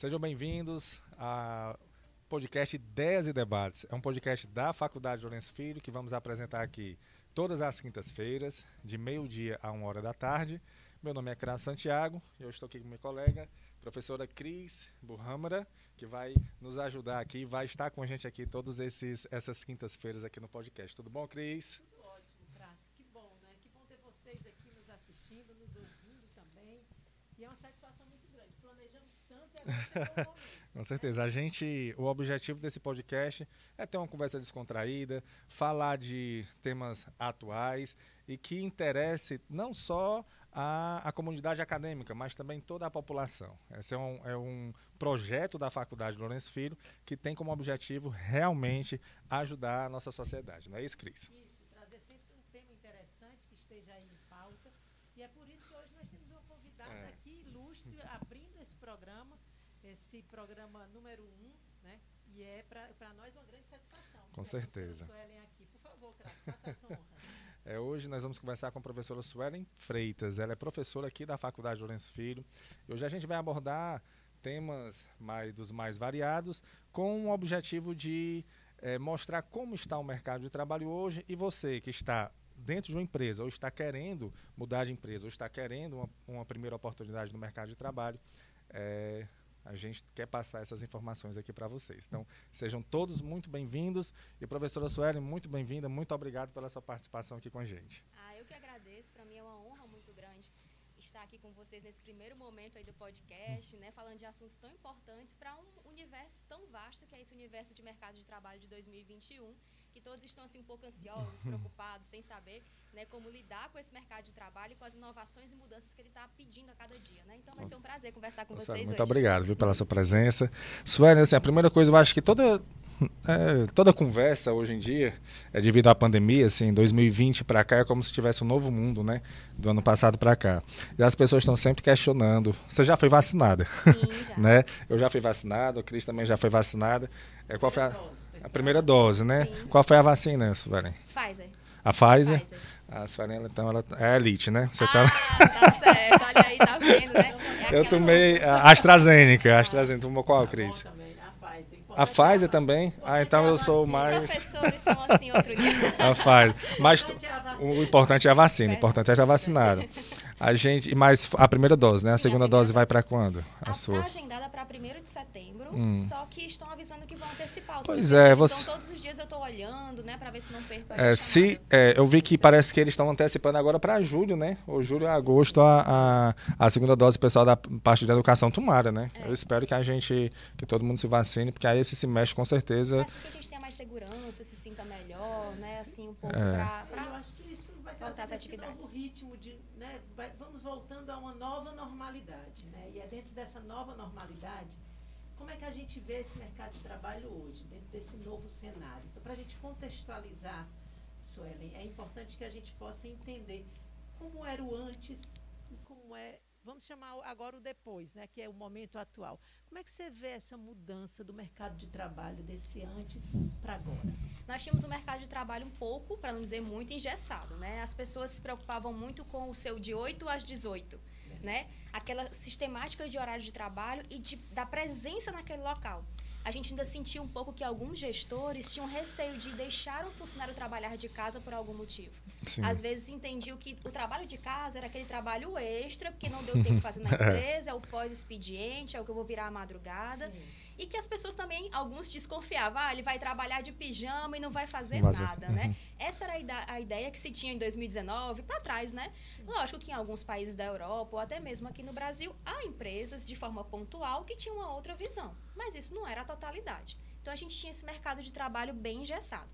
Sejam bem-vindos ao podcast Ideias e Debates. É um podcast da Faculdade Lourenço Filho que vamos apresentar aqui todas as quintas-feiras, de meio-dia a uma hora da tarde. Meu nome é Cras Santiago e eu estou aqui com minha colega, professora Cris Burrâmara, que vai nos ajudar aqui, vai estar com a gente aqui todas essas quintas-feiras aqui no podcast. Tudo bom, Cris? Tudo ótimo, Cras. Que bom, né? Que bom ter vocês aqui nos assistindo, nos ouvindo também. E é uma satisfação muito grande. Planejamos tanto e agora chegou o momento. Com certeza. A gente, o objetivo desse podcast é ter uma conversa descontraída, falar de temas atuais e que interesse não só a, a comunidade acadêmica, mas também toda a população. Esse é um, é um projeto da Faculdade Lourenço Filho que tem como objetivo realmente ajudar a nossa sociedade. Não é isso, Cris? Isso, trazer sempre um tema interessante que esteja aí em pauta. E é por isso que hoje nós temos uma convidada é. aqui ilustre abrindo esse programa esse programa número um, né? E é para nós uma grande satisfação. Com certeza. Suelen aqui. Por favor, Crato, faça essa honra. É, hoje nós vamos conversar com a professora Suelen Freitas. Ela é professora aqui da Faculdade Lourenço Filho. E hoje a gente vai abordar temas mais, dos mais variados com o objetivo de é, mostrar como está o mercado de trabalho hoje e você que está dentro de uma empresa ou está querendo mudar de empresa ou está querendo uma, uma primeira oportunidade no mercado de trabalho, é, a gente quer passar essas informações aqui para vocês. Então, sejam todos muito bem-vindos. E professora Sueli, muito bem-vinda, muito obrigado pela sua participação aqui com a gente. Ah, eu que agradeço. Para mim é uma honra muito grande estar aqui com vocês nesse primeiro momento aí do podcast, né, falando de assuntos tão importantes para um universo tão vasto que é esse universo de mercado de trabalho de 2021 que todos estão assim um pouco ansiosos, preocupados, sem saber né, como lidar com esse mercado de trabalho e com as inovações e mudanças que ele está pedindo a cada dia. Né? Então vai ser um prazer conversar com Nossa, vocês Muito hoje. obrigado viu, pela sua presença. Sueli, assim, a primeira coisa, eu acho que toda é, toda conversa hoje em dia é devido à pandemia, assim, 2020 para cá é como se tivesse um novo mundo, né? Do ano passado para cá. E as pessoas estão sempre questionando. Você já foi vacinada? Sim, já. né? Eu já fui vacinado, a Cris também já foi vacinada. É, qual foi a, a primeira dose, né? Sim. Qual foi a vacina, Suelen? Pfizer. A Pfizer? Pfizer. A Suelen, então, ela é elite, né? Você tá ah, tá... tá certo. Olha aí, tá vendo, né? É eu tomei a AstraZeneca. A AstraZeneca. Tomou qual, tá Cris? A Pfizer também? Ah, então eu sou mais. Professores são assim outro dia. A Pfizer. Mas o importante é a vacina, o importante é já vacinado. A gente, mas a primeira dose, né? A segunda dose vai para quando? A, sua? Está agendada para 1 de setembro, hum. só que estão avisando que vão antecipar. Os pois é, você. Então todos os dias eu estou olhando, né, para ver se não perco. É, se é, eu vi que parece que eles estão antecipando agora para julho, né? Ou julho, agosto a, a, a segunda dose pessoal da parte de educação tomara, né? É. Eu espero que a gente, que todo mundo se vacine, porque aí esse semestre com certeza. Mas porque a gente tenha mais segurança, se sinta melhor, né? Assim um pouco é. para. Eu acho que isso vai trazer esse atividades. novo ritmo de né, vai, vamos voltando a uma nova normalidade. Né? E é dentro dessa nova normalidade, como é que a gente vê esse mercado de trabalho hoje, dentro desse novo cenário? Então, para a gente contextualizar, Suelen, é importante que a gente possa entender como era o antes e como é vamos chamar agora o depois, né, que é o momento atual. Como é que você vê essa mudança do mercado de trabalho desse antes para agora? Nós tínhamos um mercado de trabalho um pouco, para não dizer muito, engessado. Né? As pessoas se preocupavam muito com o seu de 8 às 18. Né? Aquela sistemática de horário de trabalho e de, da presença naquele local a gente ainda sentia um pouco que alguns gestores tinham receio de deixar um funcionário trabalhar de casa por algum motivo. Sim. Às vezes entendiam que o trabalho de casa era aquele trabalho extra, porque não deu tempo de fazer na empresa, é o pós-expediente, é o que eu vou virar à madrugada. Sim. E que as pessoas também, alguns desconfiavam, ah, ele vai trabalhar de pijama e não vai fazer Mas, nada, uhum. né? Essa era a ideia que se tinha em 2019, para trás, né? Sim. Lógico que em alguns países da Europa, ou até mesmo aqui no Brasil, há empresas, de forma pontual, que tinham uma outra visão. Mas isso não era a totalidade. Então, a gente tinha esse mercado de trabalho bem engessado.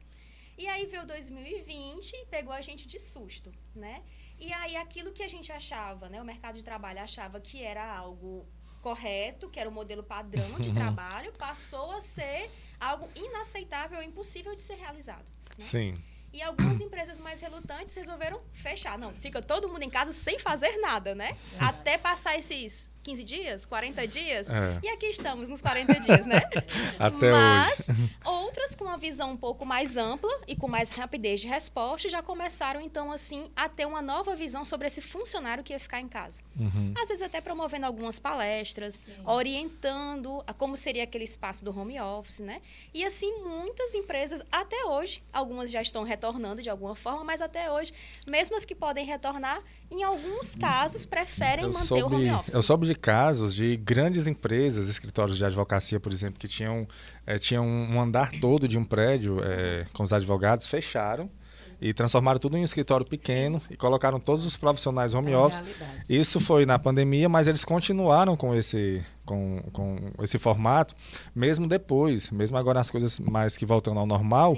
E aí veio 2020 e pegou a gente de susto, né? E aí aquilo que a gente achava, né, o mercado de trabalho achava que era algo correto, que era o modelo padrão de trabalho, passou a ser algo inaceitável impossível de ser realizado. Né? Sim. E algumas empresas mais relutantes resolveram fechar. Não, fica todo mundo em casa sem fazer nada, né? É. Até passar esses 15 dias, 40 dias. É. E aqui estamos nos 40 dias, né? Até Mas hoje. outras com uma visão um pouco mais ampla e com mais rapidez de resposta, já começaram, então, assim, a ter uma nova visão sobre esse funcionário que ia ficar em casa. Uhum. Às vezes até promovendo algumas palestras, Sim. orientando a como seria aquele espaço do home office, né? E assim, muitas empresas, até hoje, algumas já estão retornando de alguma forma, mas até hoje, mesmo as que podem retornar, em alguns casos, preferem eu manter soube, o home office. Eu soube de casos de grandes empresas, escritórios de advocacia, por exemplo, que tinham, é, tinham um andar todo de um prédio é, com os advogados, fecharam e transformaram tudo em um escritório pequeno Sim. e colocaram todos os profissionais home é office. Isso foi na pandemia, mas eles continuaram com esse, com, com esse formato, mesmo depois, mesmo agora as coisas mais que voltando ao normal.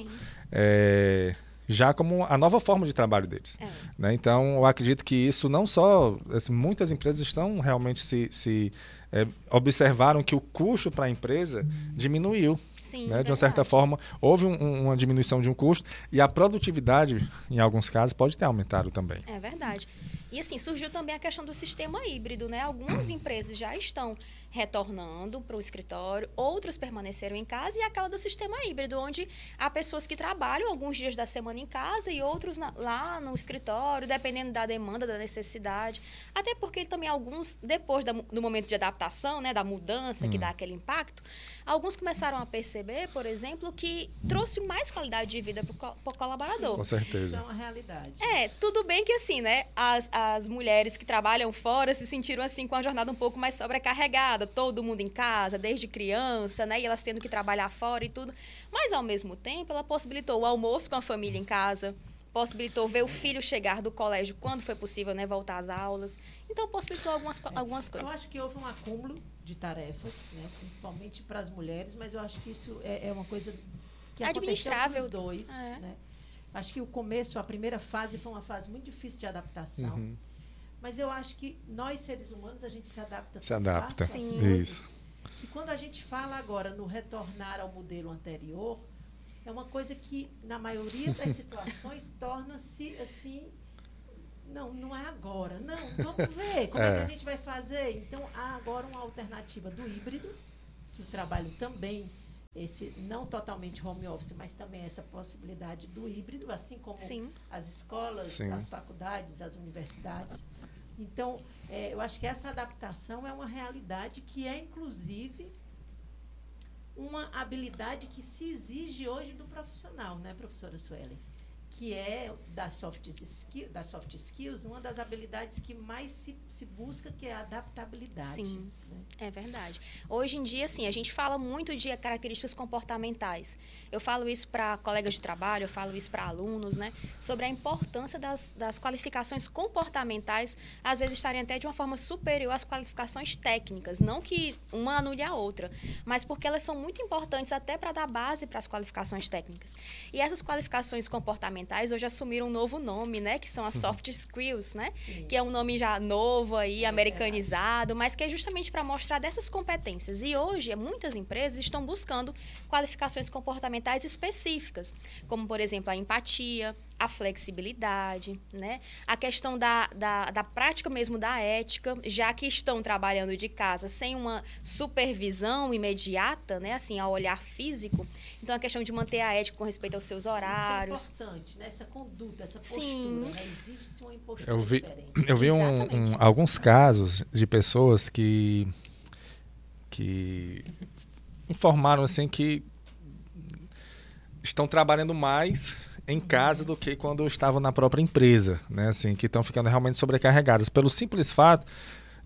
É, já como a nova forma de trabalho deles. É. Né? Então, eu acredito que isso não só. Assim, muitas empresas estão realmente se. se é, observaram que o custo para a empresa diminuiu. Sim, né? De uma certa forma, houve um, uma diminuição de um custo e a produtividade, em alguns casos, pode ter aumentado também. É verdade. E assim, surgiu também a questão do sistema híbrido, né? Algumas empresas já estão retornando para o escritório, outras permaneceram em casa e aquela do sistema híbrido, onde há pessoas que trabalham alguns dias da semana em casa e outros na, lá no escritório, dependendo da demanda, da necessidade. Até porque também alguns, depois da, do momento de adaptação, né, da mudança hum. que dá aquele impacto, alguns começaram a perceber, por exemplo, que trouxe mais qualidade de vida para o colaborador. Com certeza. Isso é uma realidade. É, tudo bem que assim, né, as, as mulheres que trabalham fora se sentiram assim com a jornada um pouco mais sobrecarregada, todo mundo em casa, desde criança, né? E elas tendo que trabalhar fora e tudo. Mas, ao mesmo tempo, ela possibilitou o almoço com a família em casa, possibilitou ver o filho chegar do colégio quando foi possível, né? Voltar às aulas. Então, possibilitou algumas, algumas coisas. Eu acho que houve um acúmulo de tarefas, né? Principalmente para as mulheres, mas eu acho que isso é, é uma coisa que Administrável. os dois, é. né? Acho que o começo, a primeira fase, foi uma fase muito difícil de adaptação. Uhum. Mas eu acho que nós, seres humanos, a gente se adapta. Se adapta. Sim. Isso. Que quando a gente fala agora no retornar ao modelo anterior, é uma coisa que, na maioria das situações, torna-se assim. Não, não é agora. Não, vamos ver como é. é que a gente vai fazer. Então, há agora uma alternativa do híbrido, que o trabalho também esse não totalmente home office, mas também essa possibilidade do híbrido, assim como Sim. as escolas, Sim. as faculdades, as universidades. Então, é, eu acho que essa adaptação é uma realidade que é, inclusive, uma habilidade que se exige hoje do profissional, né, professora Suelen? Que é das soft, skill, das soft skills, uma das habilidades que mais se, se busca, que é a adaptabilidade. Sim. É verdade. Hoje em dia, sim, a gente fala muito de características comportamentais. Eu falo isso para colegas de trabalho, eu falo isso para alunos, né? Sobre a importância das, das qualificações comportamentais, às vezes estarem até de uma forma superior às qualificações técnicas. Não que uma anule a outra, mas porque elas são muito importantes até para dar base para as qualificações técnicas. E essas qualificações comportamentais hoje assumiram um novo nome, né? Que são as soft skills, né? Sim. Que é um nome já novo aí, é americanizado, mas que é justamente para mostrar mostrar dessas competências. E hoje, muitas empresas estão buscando qualificações comportamentais específicas, como, por exemplo, a empatia, a flexibilidade, né? a questão da, da, da prática mesmo da ética, já que estão trabalhando de casa sem uma supervisão imediata, né? assim, ao olhar físico. Então, a questão de manter a ética com respeito aos seus horários. Isso é importante, né? essa conduta, essa postura. Sim. Né? Exige-se uma postura eu vi, diferente. Eu vi um, um, alguns casos de pessoas que que informaram assim que estão trabalhando mais em casa do que quando estavam na própria empresa, né? Assim, que estão ficando realmente sobrecarregadas pelo simples fato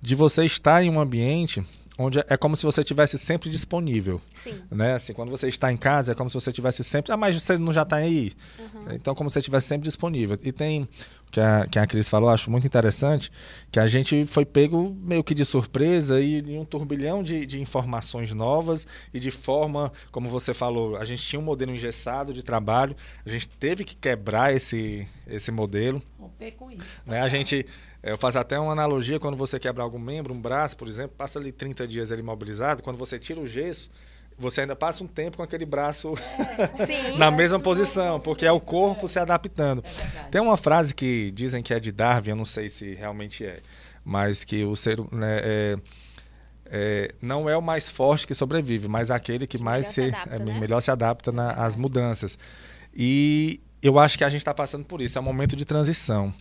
de você estar em um ambiente onde é como se você estivesse sempre disponível. Sim. Né? Assim, quando você está em casa, é como se você estivesse sempre. Ah, mas você não já está aí? Uhum. Então, como se você estivesse sempre disponível. E tem que a, que a Cris falou, acho muito interessante, que a gente foi pego meio que de surpresa e em um turbilhão de, de informações novas e de forma, como você falou, a gente tinha um modelo engessado de trabalho, a gente teve que quebrar esse, esse modelo. Romper com isso. Né? A gente, eu faço até uma analogia, quando você quebra algum membro, um braço, por exemplo, passa ali 30 dias ali imobilizado, quando você tira o gesso, você ainda passa um tempo com aquele braço é, na mesma posição, porque é o corpo se adaptando. É Tem uma frase que dizem que é de Darwin, eu não sei se realmente é, mas que o ser né, é, é, não é o mais forte que sobrevive, mas aquele que, mais se, se adapta, é, né? melhor se adapta na, às mudanças. E eu acho que a gente está passando por isso, é um momento de transição.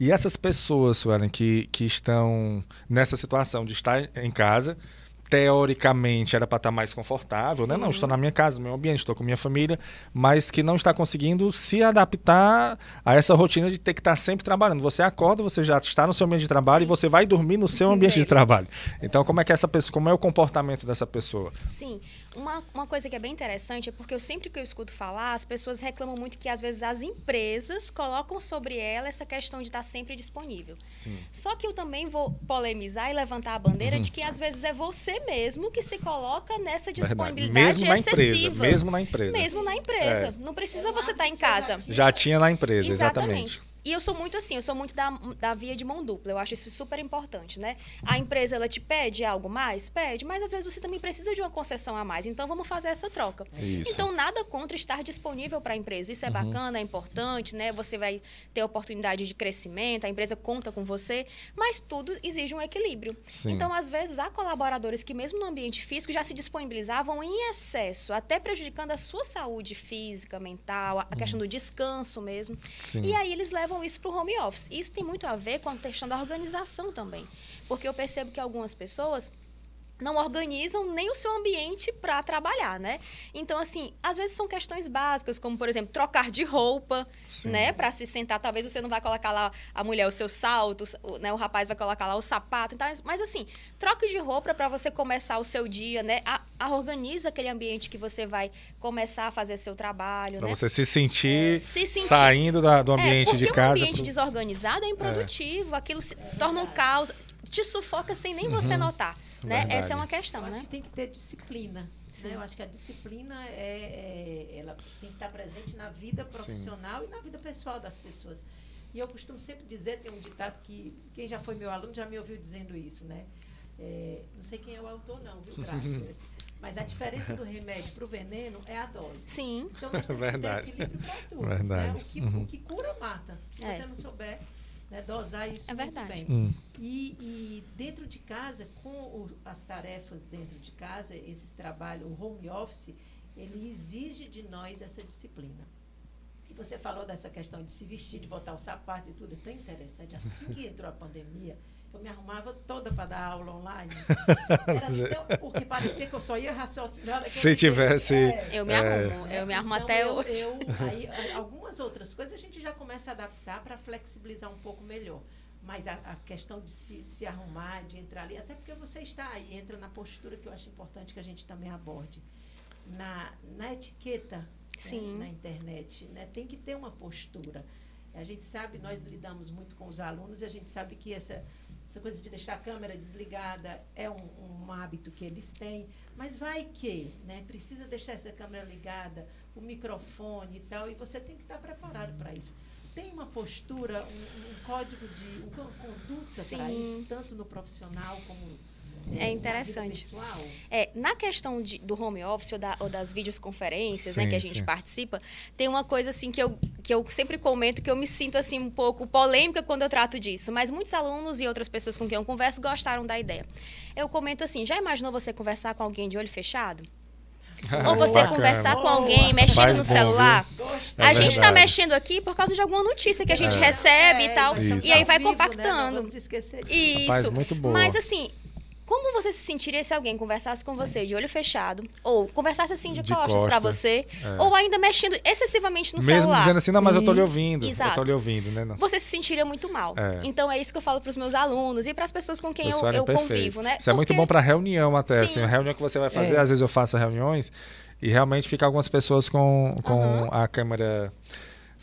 E essas pessoas, Suelen, que, que estão nessa situação de estar em casa, teoricamente era para estar tá mais confortável, Sim. né? Não, estou na minha casa, no meu ambiente, estou com minha família, mas que não está conseguindo se adaptar a essa rotina de ter que estar tá sempre trabalhando. Você acorda, você já está no seu ambiente de trabalho Sim. e você vai dormir no seu ambiente de trabalho. Então, como é que essa pessoa, como é o comportamento dessa pessoa? Sim. Uma, uma coisa que é bem interessante é porque eu sempre que eu escuto falar, as pessoas reclamam muito que às vezes as empresas colocam sobre ela essa questão de estar sempre disponível. Sim. Só que eu também vou polemizar e levantar a bandeira uhum. de que às vezes é você mesmo que se coloca nessa disponibilidade mesmo na excessiva. Empresa, mesmo na empresa. Mesmo na empresa. É. Não precisa você estar tá em casa. Já tinha na empresa, exatamente. exatamente. E eu sou muito assim, eu sou muito da, da via de mão dupla. Eu acho isso super importante, né? A empresa, ela te pede algo mais? Pede, mas às vezes você também precisa de uma concessão a mais. Então, vamos fazer essa troca. Isso. Então, nada contra estar disponível para a empresa. Isso é uhum. bacana, é importante, né? Você vai ter oportunidade de crescimento, a empresa conta com você, mas tudo exige um equilíbrio. Sim. Então, às vezes, há colaboradores que, mesmo no ambiente físico, já se disponibilizavam em excesso, até prejudicando a sua saúde física, mental, a uhum. questão do descanso mesmo. Sim. E aí, eles levam levam isso para o home office. Isso tem muito a ver com a questão da organização também. Porque eu percebo que algumas pessoas não organizam nem o seu ambiente para trabalhar, né? Então, assim, às vezes são questões básicas, como, por exemplo, trocar de roupa, Sim. né? Para se sentar. Talvez você não vai colocar lá a mulher o seu salto, né? O rapaz vai colocar lá o sapato. Então, mas, assim, troque de roupa para você começar o seu dia, né? A, a organiza aquele ambiente que você vai começar a fazer seu trabalho, pra né? você se sentir, é, se sentir saindo da, do é, ambiente é, de casa. um ambiente pro... desorganizado é improdutivo. É. Aquilo se torna um caos. Te sufoca sem nem uhum. você notar. Né? Essa é uma questão, eu né? Acho que tem que ter disciplina. Né? Eu acho que a disciplina é, é, ela tem que estar presente na vida profissional Sim. e na vida pessoal das pessoas. E eu costumo sempre dizer, tem um ditado que quem já foi meu aluno já me ouviu dizendo isso, né? É, não sei quem é o autor não, viu, Trácio? Mas a diferença do remédio para o veneno é a dose. Sim. Então nós temos Verdade. que ter equilíbrio para tudo. Verdade. Né? O, que, uhum. o que cura mata. Se é. você não souber né, dosar isso é verdade. bem. Hum. E, e, dentro de casa, com o, as tarefas dentro de casa, esses trabalhos, o home office, ele exige de nós essa disciplina. E você falou dessa questão de se vestir, de botar o sapato e tudo, é tão interessante. Assim que entrou a pandemia, eu me arrumava toda para dar aula online. Era assim, então, porque parecia que eu só ia raciocinar. Se tivesse. É, eu me arrumo, eu me arrumo então, até eu, hoje. Eu, aí, algumas outras coisas a gente já começa a adaptar para flexibilizar um pouco melhor. Mas a, a questão de se, se, arrumar, de entrar ali, até porque você está aí, entra na postura que eu acho importante que a gente também aborde. Na, na etiqueta né, na internet, né, tem que ter uma postura. A gente sabe, nós lidamos muito com os alunos e a gente sabe que essa essa coisa de deixar a câmera desligada é um, um hábito que eles têm, mas vai que, né? Precisa deixar essa câmera ligada, o microfone e tal, e você tem que estar preparado para isso. Tem uma postura, um, um código de uma conduta para isso, tanto no profissional como é interessante. É, na questão de, do home office ou, da, ou das videoconferências né, que a gente sim. participa, tem uma coisa assim que eu, que eu sempre comento que eu me sinto assim um pouco polêmica quando eu trato disso, mas muitos alunos e outras pessoas com quem eu converso gostaram da ideia. Eu comento assim: já imaginou você conversar com alguém de olho fechado? Ou você Bacana. conversar com alguém mexendo Faz no bom, celular. É a gente está mexendo aqui por causa de alguma notícia que a gente é. recebe é, e tal. E aí vai vivo, compactando. Né? Isso. Rapaz, muito bom. Mas assim, como você se sentiria se alguém conversasse com você de olho fechado, ou conversasse assim de, de costas costa, para você, é. ou ainda mexendo excessivamente no Mesmo celular? Mesmo dizendo assim, não, mas eu tô lhe ouvindo. Exato. Eu tô lhe ouvindo, né? Não. Você se sentiria muito mal. É. Então é isso que eu falo para os meus alunos e para as pessoas com quem eu, eu convivo, né? Isso Porque... é muito bom para reunião até, Sim. assim, reunião que você vai fazer, é. às vezes eu faço reuniões e realmente fica algumas pessoas com, com uhum. a câmera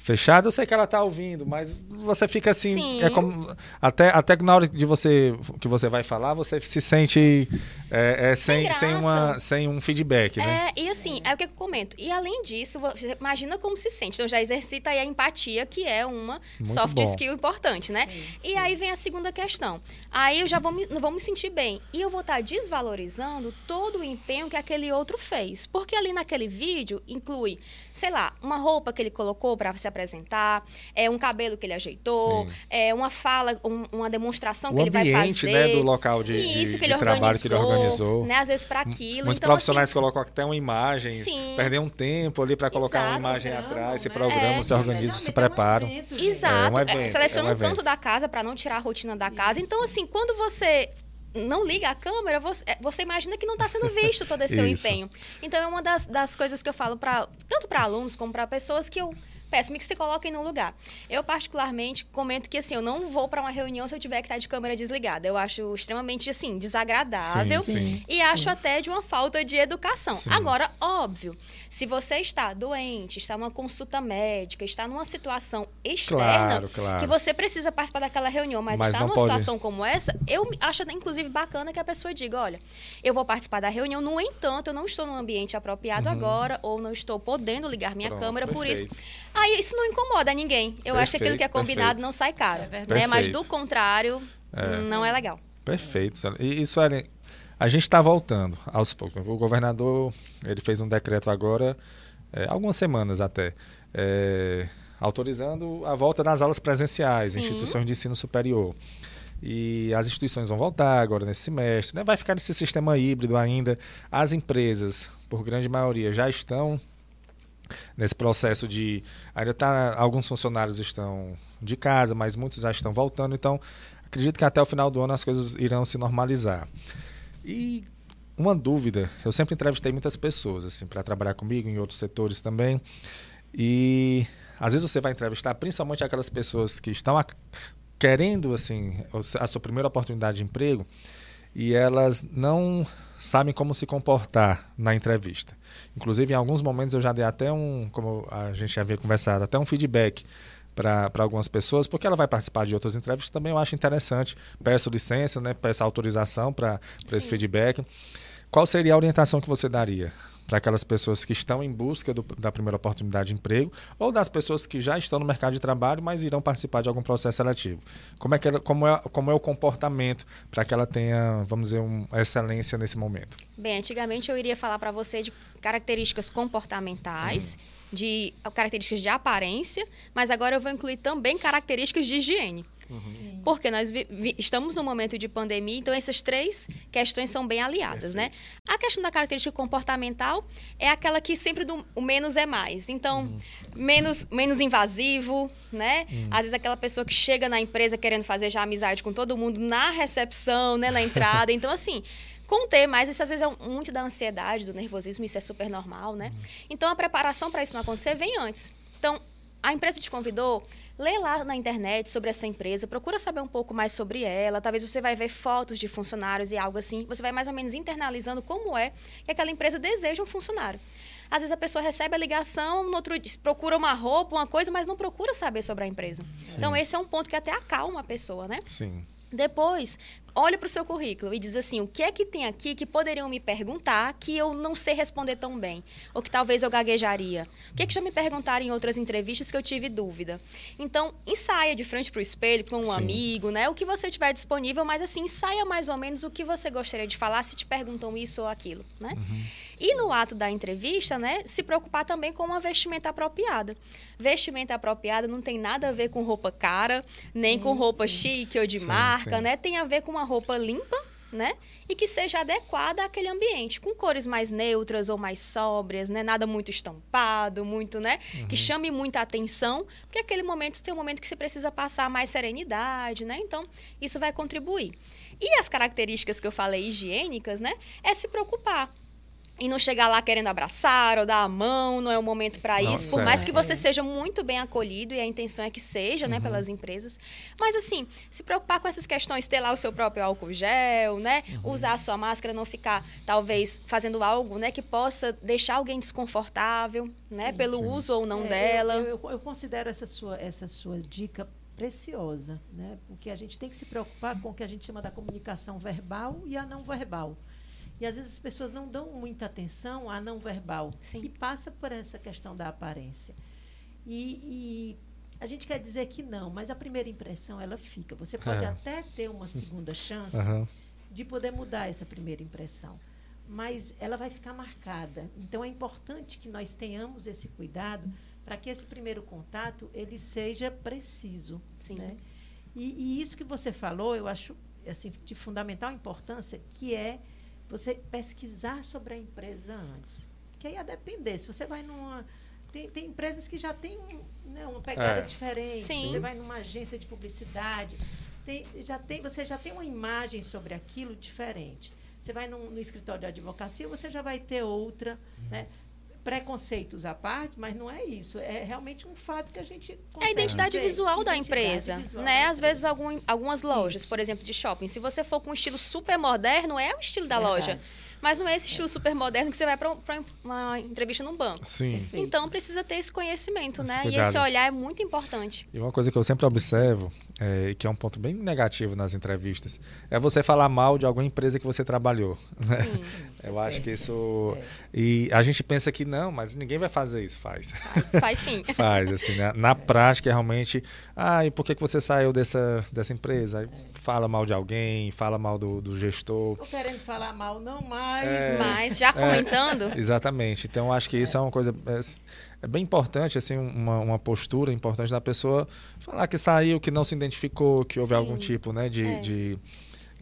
fechada, eu sei que ela está ouvindo, mas você fica assim, Sim. é como até até na hora de você que você vai falar, você se sente é, é sem, sem, uma, sem um feedback, né? É, e assim, é o que eu comento. E além disso, você imagina como se sente. Então já exercita aí a empatia, que é uma Muito soft bom. skill importante, né? Sim, sim. E aí vem a segunda questão. Aí eu já vou me, não vou me sentir bem. E eu vou estar desvalorizando todo o empenho que aquele outro fez. Porque ali naquele vídeo inclui, sei lá, uma roupa que ele colocou para se apresentar, é um cabelo que ele ajeitou, Sim. é uma fala, um- uma demonstração que O ele vai ambiente fazer. né, do local de, de- Isso, que de ele trabalho que ele organizou. Né, às vezes para aquilo. Muitos então, profissionais assim, colocam até uma imagem, perdem um tempo ali para colocar uma Exato. imagem Programam, atrás, se né? programam, É. se organizam, se é um preparam. evento. Exato. É um É, evento, seleciona é um um canto da casa para não tirar a rotina da casa. Então, assim, quando você não liga a câmera, você, é, você imagina que não está sendo visto todo esse seu empenho. Então, é uma das, das coisas que eu falo para tanto para alunos como para pessoas que eu peço que se coloquem no lugar. Eu, particularmente, comento que, assim, eu não vou para uma reunião se eu tiver que estar de câmera desligada. Eu acho extremamente, assim, desagradável. Sim, sim. E acho até de uma falta de educação. Sim. Agora, óbvio, se você está doente, está numa consulta médica, está numa situação externa, Claro, claro. que você precisa participar daquela reunião, mas, Mas está numa pode- situação como essa, eu acho, inclusive, bacana que a pessoa diga, olha, eu vou participar da reunião, no entanto, eu não estou num ambiente apropriado agora, ou não estou podendo ligar minha Uhum. Pronto, câmera, por isso. Perfeito. Aí isso não incomoda ninguém. Eu acho que aquilo que é Perfeito, combinado perfeito. não sai caro. É verdade. né? Mas Perfeito. do contrário, não é legal. Perfeito. E isso, Suelen, a gente está voltando aos poucos. O governador ele fez um decreto agora, é, algumas semanas até, é, autorizando a volta das aulas presenciais Sim. instituições de ensino superior. E as instituições vão voltar agora nesse semestre. Né? Vai ficar esse sistema híbrido ainda. As empresas, por grande maioria, já estão nesse processo de ainda tá alguns funcionários estão de casa, mas muitos já estão voltando, então acredito que até o final do ano as coisas irão se normalizar. E uma dúvida, eu sempre entrevistei muitas pessoas assim para trabalhar comigo em outros setores também. E às vezes você vai entrevistar principalmente aquelas pessoas que estão a- querendo assim a sua primeira oportunidade de emprego e elas não sabem como se comportar na entrevista. Inclusive, em alguns momentos eu já dei até um, como a gente já havia conversado, até um feedback para algumas pessoas, porque ela vai participar de outras entrevistas também, eu acho interessante. Peço licença, né, peço autorização para esse feedback. Qual seria a orientação que você daria para aquelas pessoas que estão em busca do- da primeira oportunidade de emprego ou das pessoas que já estão no mercado de trabalho, mas irão participar de algum processo seletivo? Como é, que ela, como é, como é o comportamento para que ela tenha, vamos dizer, uma excelência nesse momento? Bem, antigamente eu iria falar para você de características comportamentais, de características de aparência, mas agora eu vou incluir também características de higiene. Sim. Porque nós estamos num momento de pandemia, então essas três questões são bem aliadas, né? A questão da característica comportamental é aquela que sempre do, o menos é mais. Então, menos, menos invasivo, né? Às vezes aquela pessoa que chega na empresa querendo fazer já amizade com todo mundo na recepção, né? Na entrada. Então, assim, conter mais, isso às vezes é muito da ansiedade, do nervosismo, isso é super normal, né? Então, a preparação para isso não acontecer vem antes. Então, a empresa te convidou, lê lá na internet sobre essa empresa, procura saber um pouco mais sobre ela. Talvez você vai ver fotos de funcionários e algo assim. Você vai mais ou menos internalizando como é que aquela empresa deseja um funcionário. Às vezes a pessoa recebe a ligação, no outro procura uma roupa, uma coisa, mas não procura saber sobre a empresa. Então esse é um ponto que até acalma a pessoa, né? Sim. Depois, olha para o seu currículo e diz assim: o que é que tem aqui que poderiam me perguntar que eu não sei responder tão bem? Ou que talvez eu gaguejaria? O que é que já me perguntaram em outras entrevistas que eu tive dúvida? Então, ensaia de frente para o espelho com um Sim. amigo, né? O que você tiver disponível, mas assim, ensaia mais ou menos o que você gostaria de falar se te perguntam isso ou aquilo, né? E no ato da entrevista, né, se preocupar também com uma vestimenta apropriada. Vestimenta apropriada não tem nada a ver com roupa cara, nem Sim, com roupa sim. chique ou de Sim, marca, sim. né? Tem a ver com uma roupa limpa, né? E que seja adequada àquele ambiente, com cores mais neutras ou mais sóbrias, né? Nada muito estampado, muito, né? Uhum. Que chame muita atenção, porque aquele momento tem um momento que você precisa passar mais serenidade, né? Então, isso vai contribuir. E as características que eu falei higiênicas, né? É se preocupar. E não chegar lá querendo abraçar ou dar a mão, não é o momento para isso. Por mais que você seja muito bem acolhido, e a intenção é que seja, Uhum. né, pelas empresas. Mas assim, se preocupar com essas questões, ter lá o seu próprio álcool gel, né? Uhum. Usar a sua máscara, não ficar, talvez, fazendo algo, né, que possa deixar alguém desconfortável, né? Sim. pelo Sim. uso ou não É, dela. Eu, eu- eu considero essa sua, essa sua dica preciosa, né? Porque a gente tem que se preocupar com o que a gente chama da comunicação verbal e a não verbal. E às vezes as pessoas não dão muita atenção à não verbal, Sim. que passa por essa questão da aparência. E, e a gente quer dizer que não, mas a primeira impressão ela fica. Você pode É. até ter uma segunda chance Aham. de poder mudar essa primeira impressão. Mas ela vai ficar marcada. Então é importante que nós tenhamos esse cuidado para que esse primeiro contato ele seja preciso. Sim. Né? E, e, isso que você falou, eu acho assim, de fundamental importância, que é você pesquisar sobre a empresa antes. Que aí a depender, se você vai numa. Tem, tem empresas que já têm né, uma pegada é. diferente. Sim. Você vai numa agência de publicidade, tem, já tem, você já tem uma imagem sobre aquilo diferente. Você vai no, no escritório de advocacia, você já vai ter outra. Né? Preconceitos à parte, mas não é isso. É realmente um fato que a gente É a identidade ver. visual da empresa, visual né? Da Às vezes algum, algumas lojas, isso. por exemplo, de shopping, se você for com um estilo super moderno, é o estilo da Verdade. loja. Mas não é esse estilo super moderno que você vai para uma entrevista num banco. Sim. Perfeito. Então precisa ter esse conhecimento, esse né? Cuidado. E esse olhar é muito importante. E uma coisa que eu sempre observo, é, que é um ponto bem negativo nas entrevistas, é você falar mal de alguma empresa que você trabalhou. Né? Sim. Eu acho que isso. É. E a gente pensa que não, mas ninguém vai fazer isso. Faz. Faz, faz sim. faz, assim, né? Na prática, realmente. Ah, e por que, que você saiu dessa, dessa empresa? Aí fala mal de alguém, fala mal do, do gestor. Estou querendo falar mal, não mais. É, mas já comentando. É, exatamente. Então, acho que isso é uma coisa. É, bem importante, assim, uma, uma postura importante da pessoa falar que saiu, que não se identificou, que houve Sim. algum tipo né, de, é. de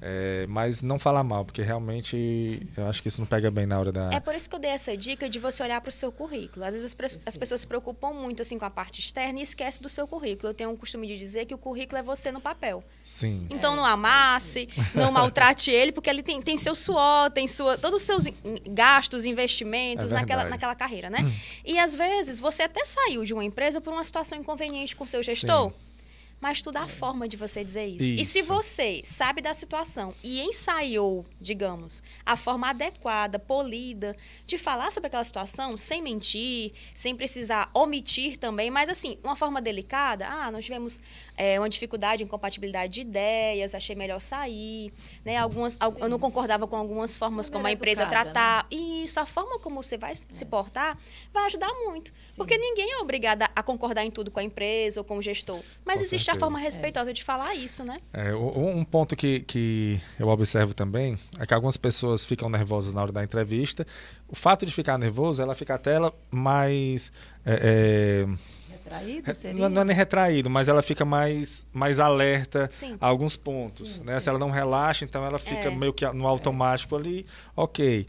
é, mas não falar mal, porque realmente eu acho que isso não pega bem na hora da. É por isso que eu dei essa dica de você olhar para o seu currículo. Às vezes as, as, pessoas se preocupam muito assim com a parte externa e esquecem do seu currículo. Eu tenho o costume de dizer que o currículo é você no papel. Sim. Então não amasse, não maltrate ele, porque ele tem, tem seu suor, tem sua, todos os seus gastos, investimentos é naquela, naquela carreira, né? E às vezes você até saiu de uma empresa por uma situação inconveniente com o seu gestor. Sim mas tudo a forma de você dizer isso. isso. E se você sabe da situação e ensaiou, digamos, a forma adequada, polida, de falar sobre aquela situação, sem mentir, sem precisar omitir também, mas assim, uma forma delicada, ah, nós tivemos é, uma dificuldade em compatibilidade de ideias, achei melhor sair, né? Algumas, eu não concordava com algumas formas como a empresa educada, tratar. Né? E isso, a forma como você vai é. se portar, vai ajudar muito. Sim. Porque ninguém é obrigado a concordar em tudo com a empresa ou com o gestor. Mas com existe certeza. a forma respeitosa é. de falar isso, né? É, um ponto que, que eu observo também é que algumas pessoas ficam nervosas na hora da entrevista. O fato de ficar nervoso, ela fica até ela mais... É, é retraído? Seria? Não, não, é nem retraído, mas ela fica mais, mais alerta Sim. a alguns pontos. Sim, né? Se ela não relaxa, então ela fica é. meio que no automático ali, ok.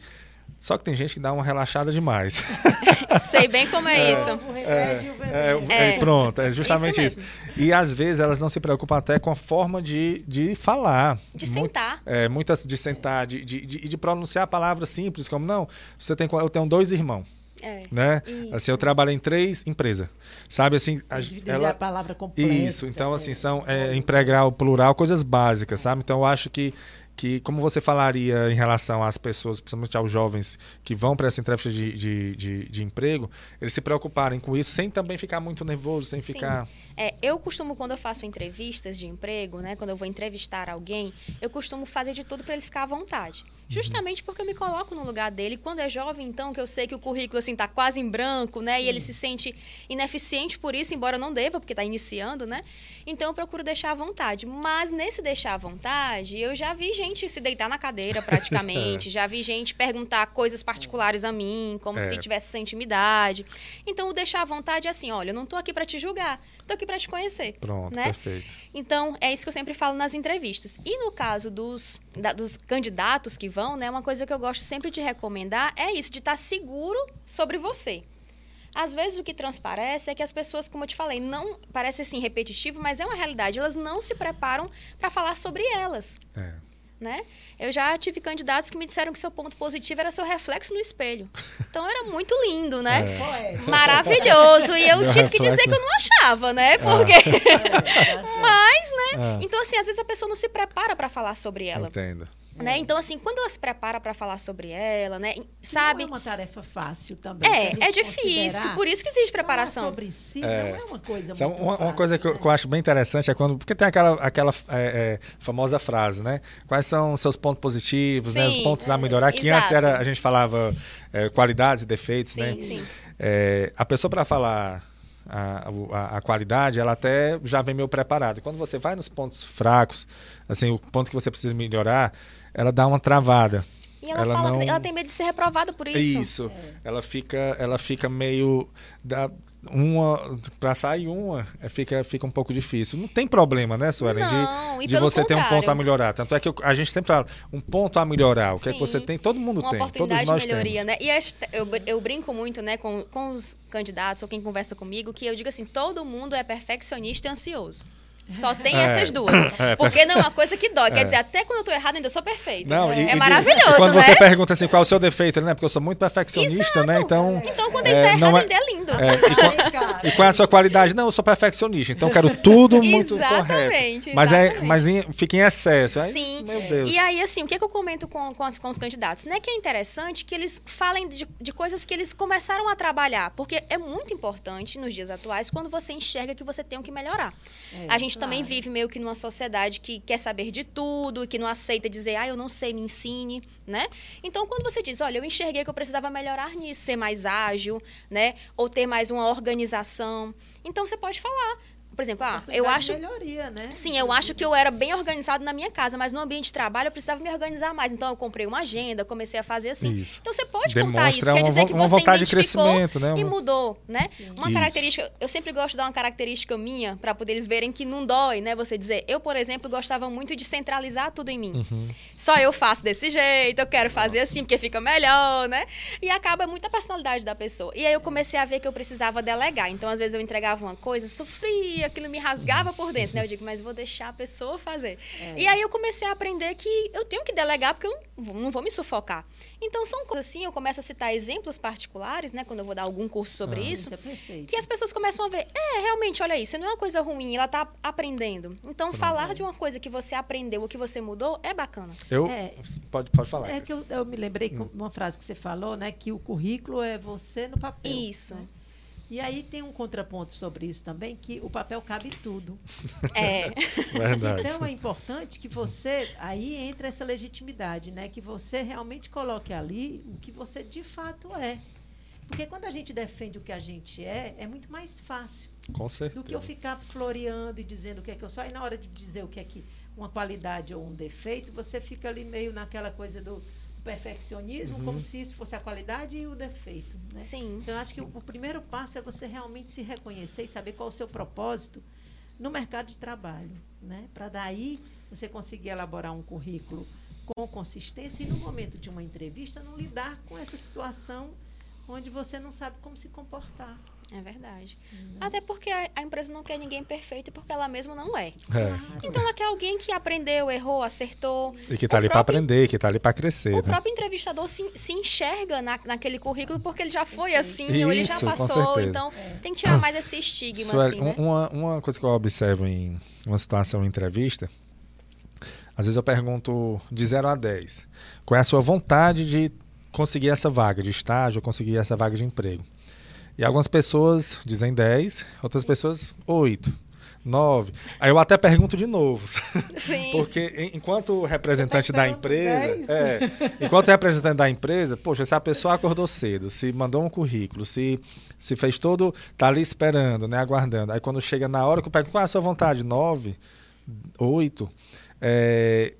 Só que tem gente que dá uma relaxada demais. Sei bem como é, é isso. É, é, é, pronto, é justamente isso, isso, E às vezes elas não se preocupam até com a forma de, de falar. De sentar. É, muitas de sentar, de, de, de, de pronunciar palavras simples, como não, você tem, eu tenho dois irmãos. É, né? Isso. Assim, eu trabalho em três empresas. Sabe assim, a, ela, a palavra completa. Isso, então assim, são é, empregar o plural, coisas básicas, sabe? Então eu acho que que como você falaria em relação às pessoas, principalmente aos jovens que vão para essa entrevista de, de, de, de, emprego, eles se preocuparem com isso sem também ficar muito nervoso, sem Sim. ficar... É, eu costumo, quando eu faço entrevistas de emprego, né, quando eu vou entrevistar alguém, eu costumo fazer de tudo para ele ficar à vontade. Justamente porque eu me coloco no lugar dele. Quando é jovem, então, que eu sei que o currículo assim tá quase em branco, né, Sim. e ele se sente ineficiente por isso, embora não deva, porque está iniciando, né? Então eu procuro deixar à vontade. Mas nesse deixar à vontade, eu já vi gente se deitar na cadeira praticamente, já vi gente perguntar coisas particulares a mim, como é. se tivesse essa intimidade. Então o deixar à vontade é assim, olha, eu não estou aqui para te julgar, estou aqui para te conhecer. Pronto, né? perfeito. Então é isso que eu sempre falo nas entrevistas. E no caso dos, da, dos candidatos que vão, né, uma coisa que eu gosto sempre de recomendar é isso, de estar seguro sobre você. Às vezes o que transparece é que as pessoas, como eu te falei, não parece assim repetitivo, mas é uma realidade. Elas não se preparam para falar sobre elas. É. Né? Eu já tive candidatos que me disseram que seu ponto positivo era seu reflexo no espelho. Então era muito lindo, né? É. Maravilhoso. E eu Meu tive reflexo. que dizer que eu não achava, né? É. Porque. É. Mas, né? É. Então, assim, às vezes a pessoa não se prepara para falar sobre ela. Entendo. Né? Então, assim, quando ela se prepara para falar sobre ela, né? Sabe? Não é uma tarefa fácil também. É, é difícil. Por isso que existe preparação. Falar sobre si é. não é uma coisa então, muito uma, fácil, uma coisa que, né? que, eu acho bem interessante é quando. Porque tem aquela, aquela é, é, famosa frase, né? Quais são os seus pontos positivos, Sim, né? Os pontos a melhorar. Que exato. antes era, a gente falava é, qualidades e defeitos, sim, né? Sim. É, a pessoa para falar. A, a, a, qualidade, ela até já vem meio preparada. Quando você vai nos pontos fracos, assim, o ponto que você precisa melhorar, ela dá uma travada. E ela, Ela fala não- que ela tem medo de ser reprovada por isso. Isso. Ela fica, ela fica meio da uma para sair uma, é, fica fica um pouco difícil. Não tem problema, né, Suelen, Não, de, de você ter um ponto a contrário. melhorar. Tanto é que eu- a gente sempre fala, um ponto a melhorar. O que é que você tem? Todo mundo uma tem. Todos oportunidade nós de melhoria, temos. né? E eu, eu brinco muito, né, com, com os candidatos ou quem conversa comigo, que eu digo assim, todo mundo é perfeccionista e ansioso. Só tem É. essas duas. É, Porque não é uma coisa que dói. É. Quer dizer, até quando eu tô errado, ainda sou perfeita. Não, e- é e de- maravilhoso, e quando né? você pergunta assim, qual é o seu defeito, né? Porque eu sou muito perfeccionista, né? Então, Então, quando ele É, tá não errado, é- ainda é lindo. é, e, e qual é a sua qualidade? Não, eu sou perfeccionista, então eu quero tudo muito Exatamente, correto. Mas, é, exatamente. mas em- fica em excesso. Aí, Sim. Meu Deus. E aí, assim, o que, que eu comento com, com, as- com os candidatos? Né? Que é interessante que eles falem de, de coisas que eles começaram a trabalhar. Porque é muito importante, nos dias atuais, quando você enxerga que você tem o que melhorar. É, a gente também claro. vive meio que numa sociedade que quer saber de tudo, que não aceita dizer, ah, eu não sei, me ensine, né? Então, quando você diz, olha, eu enxerguei que eu precisava melhorar nisso, ser mais ágil, né? Ou ter mais uma organização. Então, você pode falar. Por exemplo, ah, eu acho melhoria, né? Sim, eu acho que eu era bem organizado na minha casa, mas no ambiente de trabalho eu precisava me organizar mais. Então eu comprei uma agenda, comecei a fazer assim. Isso. Então você pode contar Demonstra isso, quer dizer que uma você vontade de identificou crescimento, né? e mudou, né? Uma Isso. característica, eu sempre gosto de dar uma característica minha para poder eles verem que não dói, né? Você dizer, eu, por exemplo, gostava muito de centralizar tudo em mim. Uhum. Só eu faço desse jeito, eu quero fazer assim porque fica melhor, né? E acaba muito a personalidade da pessoa. E aí eu comecei a ver que eu precisava delegar. Então, às vezes eu entregava uma coisa, sofria, aquilo me rasgava por dentro, né? Eu digo, mas vou deixar a pessoa fazer. E aí eu comecei a aprender que eu tenho que delegar porque eu não vou, não vou me sufocar. Então, são coisas assim, eu começo a citar exemplos particulares, né? Quando eu vou dar algum curso sobre Ah. isso. é perfeito. Que as pessoas começam a ver, é, realmente, olha isso, não é uma coisa ruim, ela tá aprendendo. Então, falar de uma coisa que você aprendeu ou que você mudou é bacana. Eu, É. pode, pode falar. É que eu, eu me lembrei Hum. com uma frase que você falou, né? Que o currículo é você no papel. Isso. né? E aí tem um contraponto sobre isso também, que o papel cabe em tudo. É. Verdade. Então é importante que você, aí entra essa legitimidade, né? Que você realmente coloque ali o que você de fato é. Porque quando a gente defende o que a gente é, é muito mais fácil Com certeza. do que eu ficar floreando e dizendo o que é que eu sou. Aí na hora de dizer o que é que uma qualidade ou um defeito, você fica ali meio naquela coisa do perfeccionismo, como se isso fosse a qualidade e o defeito. Né? Sim. Então, eu acho que o, o primeiro passo é você realmente se reconhecer e saber qual é o seu propósito no mercado de trabalho, né? Para daí você conseguir elaborar um currículo com consistência e no momento de uma entrevista não lidar com essa situação onde você não sabe como se comportar. É verdade. Até porque a, a empresa não quer ninguém perfeito porque ela mesma não é. É. Então ela quer alguém que aprendeu, errou, acertou. E que tá O ali para aprender, que tá ali para crescer, O né? próprio entrevistador se, se encherga na, naquele currículo porque ele já foi assim, ou ele já Isso, com passou. certeza. Então tem que tirar mais esse estigma, Sueli, assim, né? um- uma, uma coisa que eu observo em uma situação em entrevista, às vezes eu pergunto de 0 a 10, qual é a sua vontade de conseguir essa vaga de estágio, conseguir essa vaga de emprego? E algumas pessoas dizem 10, outras pessoas 8, 9. Aí eu até pergunto de novo, Sim. porque en- enquanto representante da empresa, 10? é, enquanto representante da empresa, poxa, se a pessoa acordou cedo, se mandou um currículo, se se fez todo, tá ali esperando, né, aguardando. Aí quando chega na hora que eu pego, qual é a sua vontade? Nove, oito. É,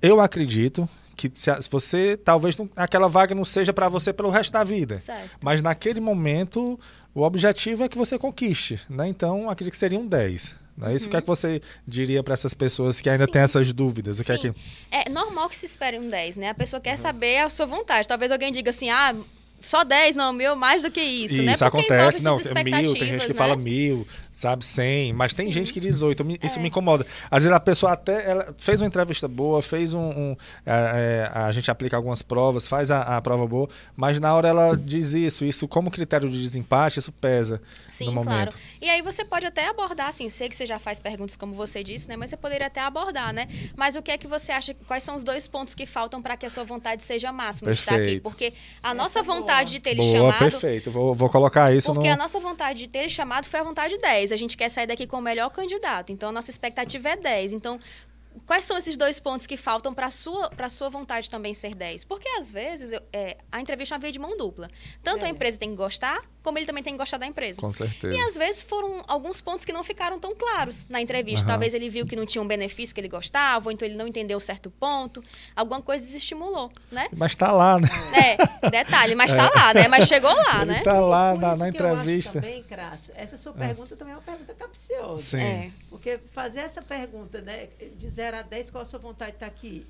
eu acredito que se, você talvez não- aquela vaga não seja para você pelo resto da vida. Certo. Mas naquele momento, o objetivo é que você conquiste, né? Então, acredito que seria um 10. Não é isso? O que é que você diria para essas pessoas que ainda Sim. têm essas dúvidas? O que é Sim. que É normal que se espere um 10, né? A pessoa Uhum. quer saber a sua vontade. Talvez alguém diga assim, ah, só 10, não, meu, mais do que isso, né? Isso Porque envolve acontece, não, é mil, tem gente que expectativas, fala né? mil, sabe, cem, mas tem Sim. gente que diz oito, me- isso É. me incomoda. Às vezes a pessoa até ela fez uma entrevista boa, fez um. um, é, é, a gente aplica algumas provas, faz a, a prova boa, mas na hora ela diz isso, isso como critério de desempate, isso pesa Sim, no momento. claro. E aí você pode até abordar, assim, sei que você já faz perguntas como você disse, né? Mas você poderia até abordar, né? Mas o que é que você acha, quais são os dois pontos que faltam para que a sua vontade seja máxima de estar aqui? Porque a nossa é boa. vontade de ter ele Boa, chamado... perfeito. Vou, vou colocar isso Porque no. a nossa vontade de ter ele chamado foi a vontade 10. A gente quer sair daqui com o melhor candidato. Então, a nossa expectativa é 10. Então, quais são esses dois pontos que faltam para a sua, pra sua vontade também ser 10? Porque, às vezes, eu- é, a entrevista é uma via de mão dupla. Tanto a É. empresa tem que gostar, como ele também tem que gostar da empresa. Com certeza. E às vezes foram alguns pontos que não ficaram tão claros na entrevista. Aham. Talvez ele viu que não tinha um benefício que ele gostava, ou então ele não entendeu certo ponto. Alguma coisa desestimulou, né? Mas tá lá, né? É, detalhe, mas tá lá, né? Mas chegou lá, Ele né? tá lá Por na, isso na que eu acho entrevista. também, Crácio, essa sua pergunta também é uma pergunta capciosa. Sim. É. Porque fazer essa pergunta, né, de 0 a 10, qual a sua vontade de estar aqui?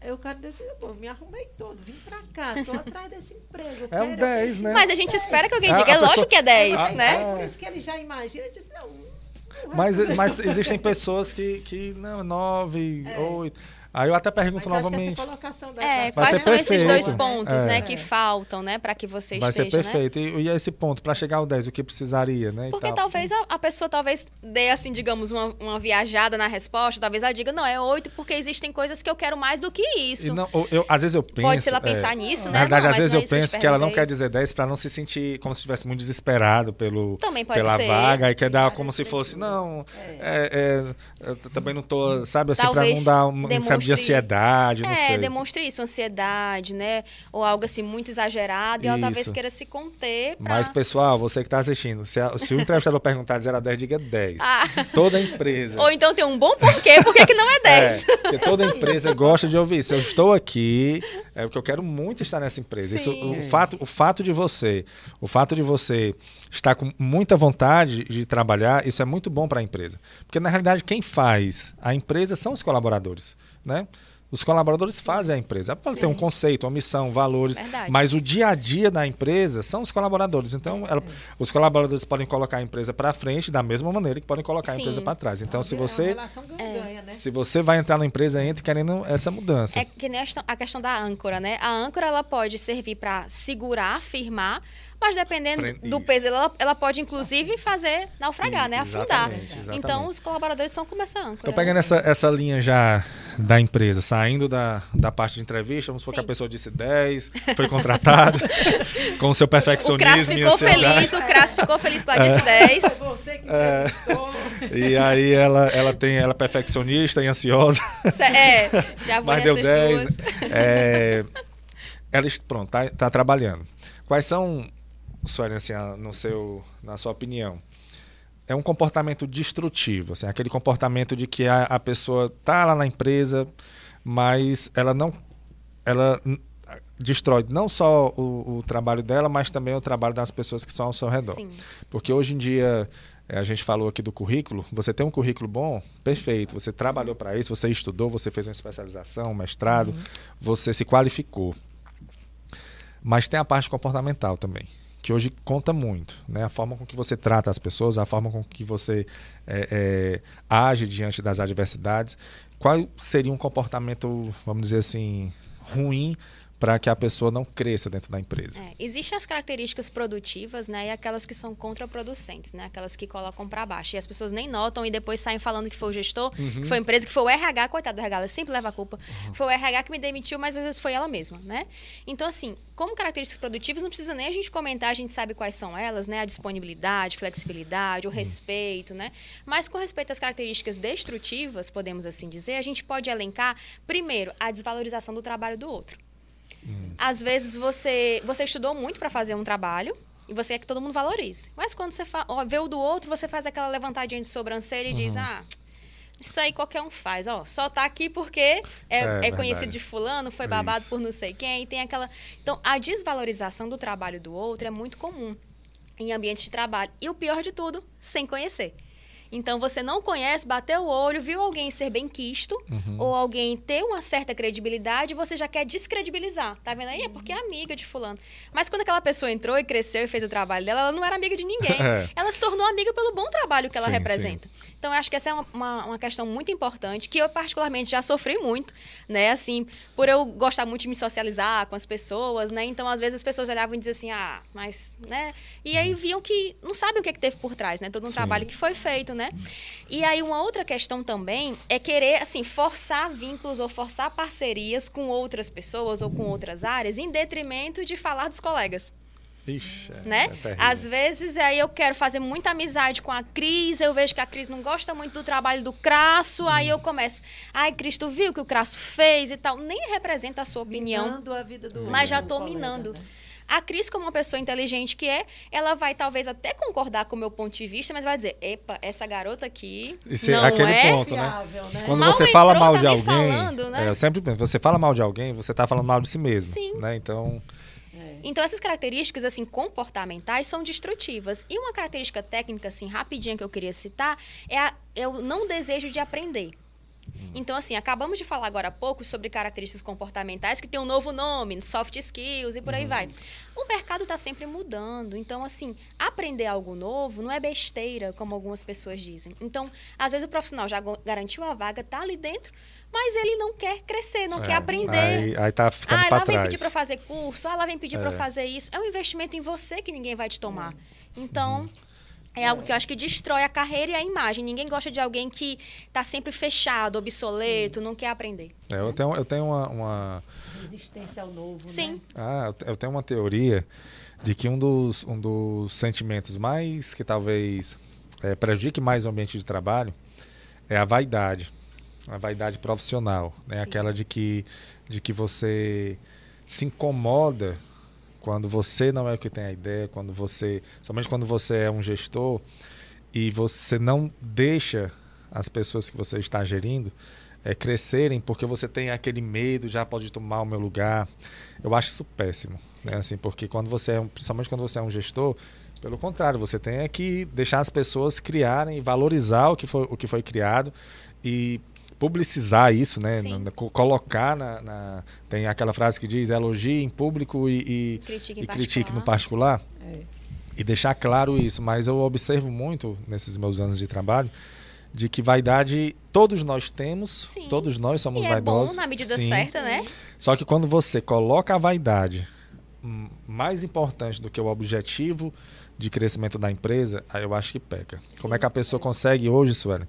Aí o cara deu dizer, pô, me arrumei todo, vim pra cá, tô atrás desse emprego. eu É um quero- 10, né? Mas a gente espera que alguém A- diga. a É lógico pessoa- que é 10, Mas né? é por isso que ele já imagina, ele disse, não. não vai Mas, mas existem pessoas que, que não, 9, É. 8. Aí eu até pergunto Mas acho que novamente. essa colocação da É, Vai quais ser são esses perfeito. dois pontos, É. né, que faltam, né, para que você Vai ser esteja, né? perfeito. E, e esse ponto, para chegar ao 10, o que precisaria, né? e Porque tal. talvez a, a pessoa talvez dê, assim, digamos, uma, uma viajada na resposta, talvez ela diga, não, é oito porque existem coisas que eu quero mais do que E isso. não, eu, eu- às vezes eu penso. Pode ser ela é, pensar nisso, né? Na verdade, Não, às vezes é eu que penso que ela não quer dizer 10 para não se sentir como se estivesse muito desesperado pelo, Também pode pela ser. vaga e quer dar como se fosse, não, é, é, também não tô, sabe, assim, para não dar um de ansiedade, não é, sei. demonstre isso, ansiedade, né? Ou algo assim muito exagerado, e ela talvez Isso. queira se conter pra... Mas, pessoal, você que está assistindo, se, a- se o entrevistador perguntar de 0 a 10, diga 10. Ah. Toda empresa. Ou então tem um bom porquê, por que não é 10? É, porque toda empresa gosta de ouvir. Se eu estou aqui, é porque eu quero muito estar nessa empresa. Isso, o, fato, o fato de você, o fato de você estar com muita vontade de trabalhar, isso é muito bom para a empresa. Porque na realidade quem faz a empresa são os colaboradores, né? Os colaboradores fazem a empresa. Ela Pode ter um conceito, uma missão, valores, Verdade. mas o dia a dia da empresa são os colaboradores. Então, ela- os colaboradores podem colocar a empresa para frente da mesma maneira que podem colocar a Sim. empresa para trás. Então, se É você relação ganha-ganha, né? se você vai entrar na empresa, entre querendo essa mudança. É que nem a questão, a questão da âncora, né? A âncora ela pode servir para segurar, firmar, mas dependendo Pre- do isso. peso, ela, ela pode inclusive fazer naufragar, né? Afundar. Exatamente, exatamente. Então os colaboradores são como essa âncora. Né? pegando essa, essa linha já da empresa, saindo da, da parte de entrevista, vamos supor que a Sim. pessoa disse 10, foi contratada, com o seu O Crasso perfeccionismo e ficou ansiedade. feliz, o Crasso ficou feliz pela É. disse 10. Foi você que entrevistou. E aí ela, ela tem ela é perfeccionista e ansiosa, É, já vou mas deu nessas 10. duas. É, ela pronto, tá, tá trabalhando. Quais são, Suelen, assim, no seu, na sua opinião? É um comportamento destrutivo, assim, aquele comportamento de que a, a pessoa tá lá na empresa, mas ela não, ela destrói não só o, o trabalho dela, mas também o trabalho das pessoas que estão ao seu redor. Sim. Porque hoje em dia, eh, a gente falou aqui do currículo, você tem um currículo bom, perfeito, você trabalhou para isso, você estudou, você fez uma especialização, um mestrado, você se qualificou. Mas tem a parte comportamental também, que hoje conta muito, né? A forma com que você trata as pessoas, a forma com que você eh, eh, age diante das adversidades. Qual seria um comportamento, vamos dizer assim, ruim para que a pessoa não cresça dentro da empresa? É, existem as características produtivas, né, e aquelas que são contraproducentes, né, aquelas que colocam para baixo. E as pessoas nem notam e depois saem falando que foi o gestor, que foi a empresa, que foi o RH, coitado do RH, ela sempre leva a culpa. Foi o RH que me demitiu, mas às vezes foi ela mesma, né? Então, assim, como características produtivas, não precisa nem a gente comentar, a gente sabe quais são elas, né? A disponibilidade, flexibilidade, o respeito, né? Mas com respeito às características destrutivas, podemos assim dizer, a gente pode elencar, primeiro, a desvalorização do trabalho do outro. Às vezes você, você estudou muito para fazer um trabalho e você quer que todo mundo valorize. Mas quando você ó, vê o do outro, você faz aquela levantadinha de sobrancelha e diz: Ah, isso aí qualquer um faz. Ó, só tá aqui porque é, É é conhecido de fulano, foi babado Isso. por não sei quem. E tem aquela. Então, a desvalorização do trabalho do outro é muito comum em ambientes de trabalho. E o pior de tudo, sem conhecer. Então, você não conhece, bateu o olho, viu alguém ser bem quisto, Uhum. ou alguém ter uma certa credibilidade, você já quer descredibilizar. Tá vendo aí? É porque é amiga de fulano. Mas quando aquela pessoa entrou e cresceu e fez o trabalho dela, ela não era amiga de ninguém. É. Ela se tornou amiga pelo bom trabalho que ela Sim, representa. Então, eu acho que essa é uma, uma, uma questão muito importante, que eu particularmente já sofri muito, né? Assim, por eu gostar muito de me socializar com as pessoas, né? Então, às vezes as pessoas olhavam e diziam assim, ah, mas, né? E aí viam que não sabem o que, é que teve por trás, né? Todo um Sim. trabalho que foi feito, né? E aí, uma outra questão também é querer, assim, forçar vínculos ou forçar parcerias com outras pessoas ou com outras áreas, em detrimento de falar dos colegas Ixi, é, né? é. Às vezes aí eu quero fazer muita amizade com a Cris, eu vejo que a Cris não gosta muito do trabalho do Crasso, aí eu começo, ai, Cris, tu viu o que o Crasso fez e tal, nem representa a sua opinião. Minando a vida do Mas já colega, minando. né? A Cris, como uma pessoa inteligente que é, ela vai talvez até concordar com o meu ponto de vista, mas vai dizer, epa, essa garota aqui Isso é não aquele é... ponto, né? Fiável, né? Quando Mal você fala mal tá de alguém, falando, né? é, eu sempre penso, você fala mal de alguém, você tá falando mal de si mesmo, Sim. né? Então, É. Então, essas características, assim, comportamentais são destrutivas. E uma característica técnica, assim, rapidinha que eu queria citar, é, a, é o não desejo de aprender. Então, assim, acabamos de falar agora há pouco sobre características comportamentais que tem um novo nome, soft skills e por aí vai. O mercado está sempre mudando. Então, assim, aprender algo novo não é besteira, como algumas pessoas dizem. Então, às vezes o profissional já garantiu a vaga, está ali dentro, mas ele não quer crescer, não é, quer aprender. Aí, aí tá ficando Ah, ela vem trás. pedir para fazer curso, ah, ela vem pedir para É. fazer isso. É um investimento em você que ninguém vai te tomar. Uhum. Então, é algo que eu acho que destrói a carreira e a imagem. Ninguém gosta de alguém que está sempre fechado, obsoleto, não quer aprender. É, eu tenho, eu tenho uma- uma Resistência ao novo, Sim. né? Ah, eu te- eu tenho uma teoria de que um dos, um dos sentimentos mais que talvez eh, prejudique mais o ambiente de trabalho é a vaidade, a vaidade profissional, né? Sim. Aquela de que, de que você se incomoda quando você não é o que tem a ideia, quando você, somente quando você é um gestor e você não deixa as pessoas que você está gerindo eh, crescerem porque você tem aquele medo, já pode tomar o meu lugar. Eu acho isso péssimo, né? Assim, porque quando você é, um, principalmente quando você é um gestor, pelo contrário, você tem é que deixar as pessoas criarem e valorizar o que foi, o que foi criado e publicizar isso, né? Sim. Colocar na, na- tem aquela frase que diz elogie em público e, e, Critique e critique no particular. É. e deixar claro isso. Mas eu observo muito nesses meus anos de trabalho de que vaidade todos nós temos, Sim. todos nós somos E é vaidosos. bom na medida sim. certa, né? Só que quando você coloca a vaidade mais importante do que o objetivo de crescimento da empresa, aí eu acho que peca. Como é que a pessoa consegue hoje, Suelen,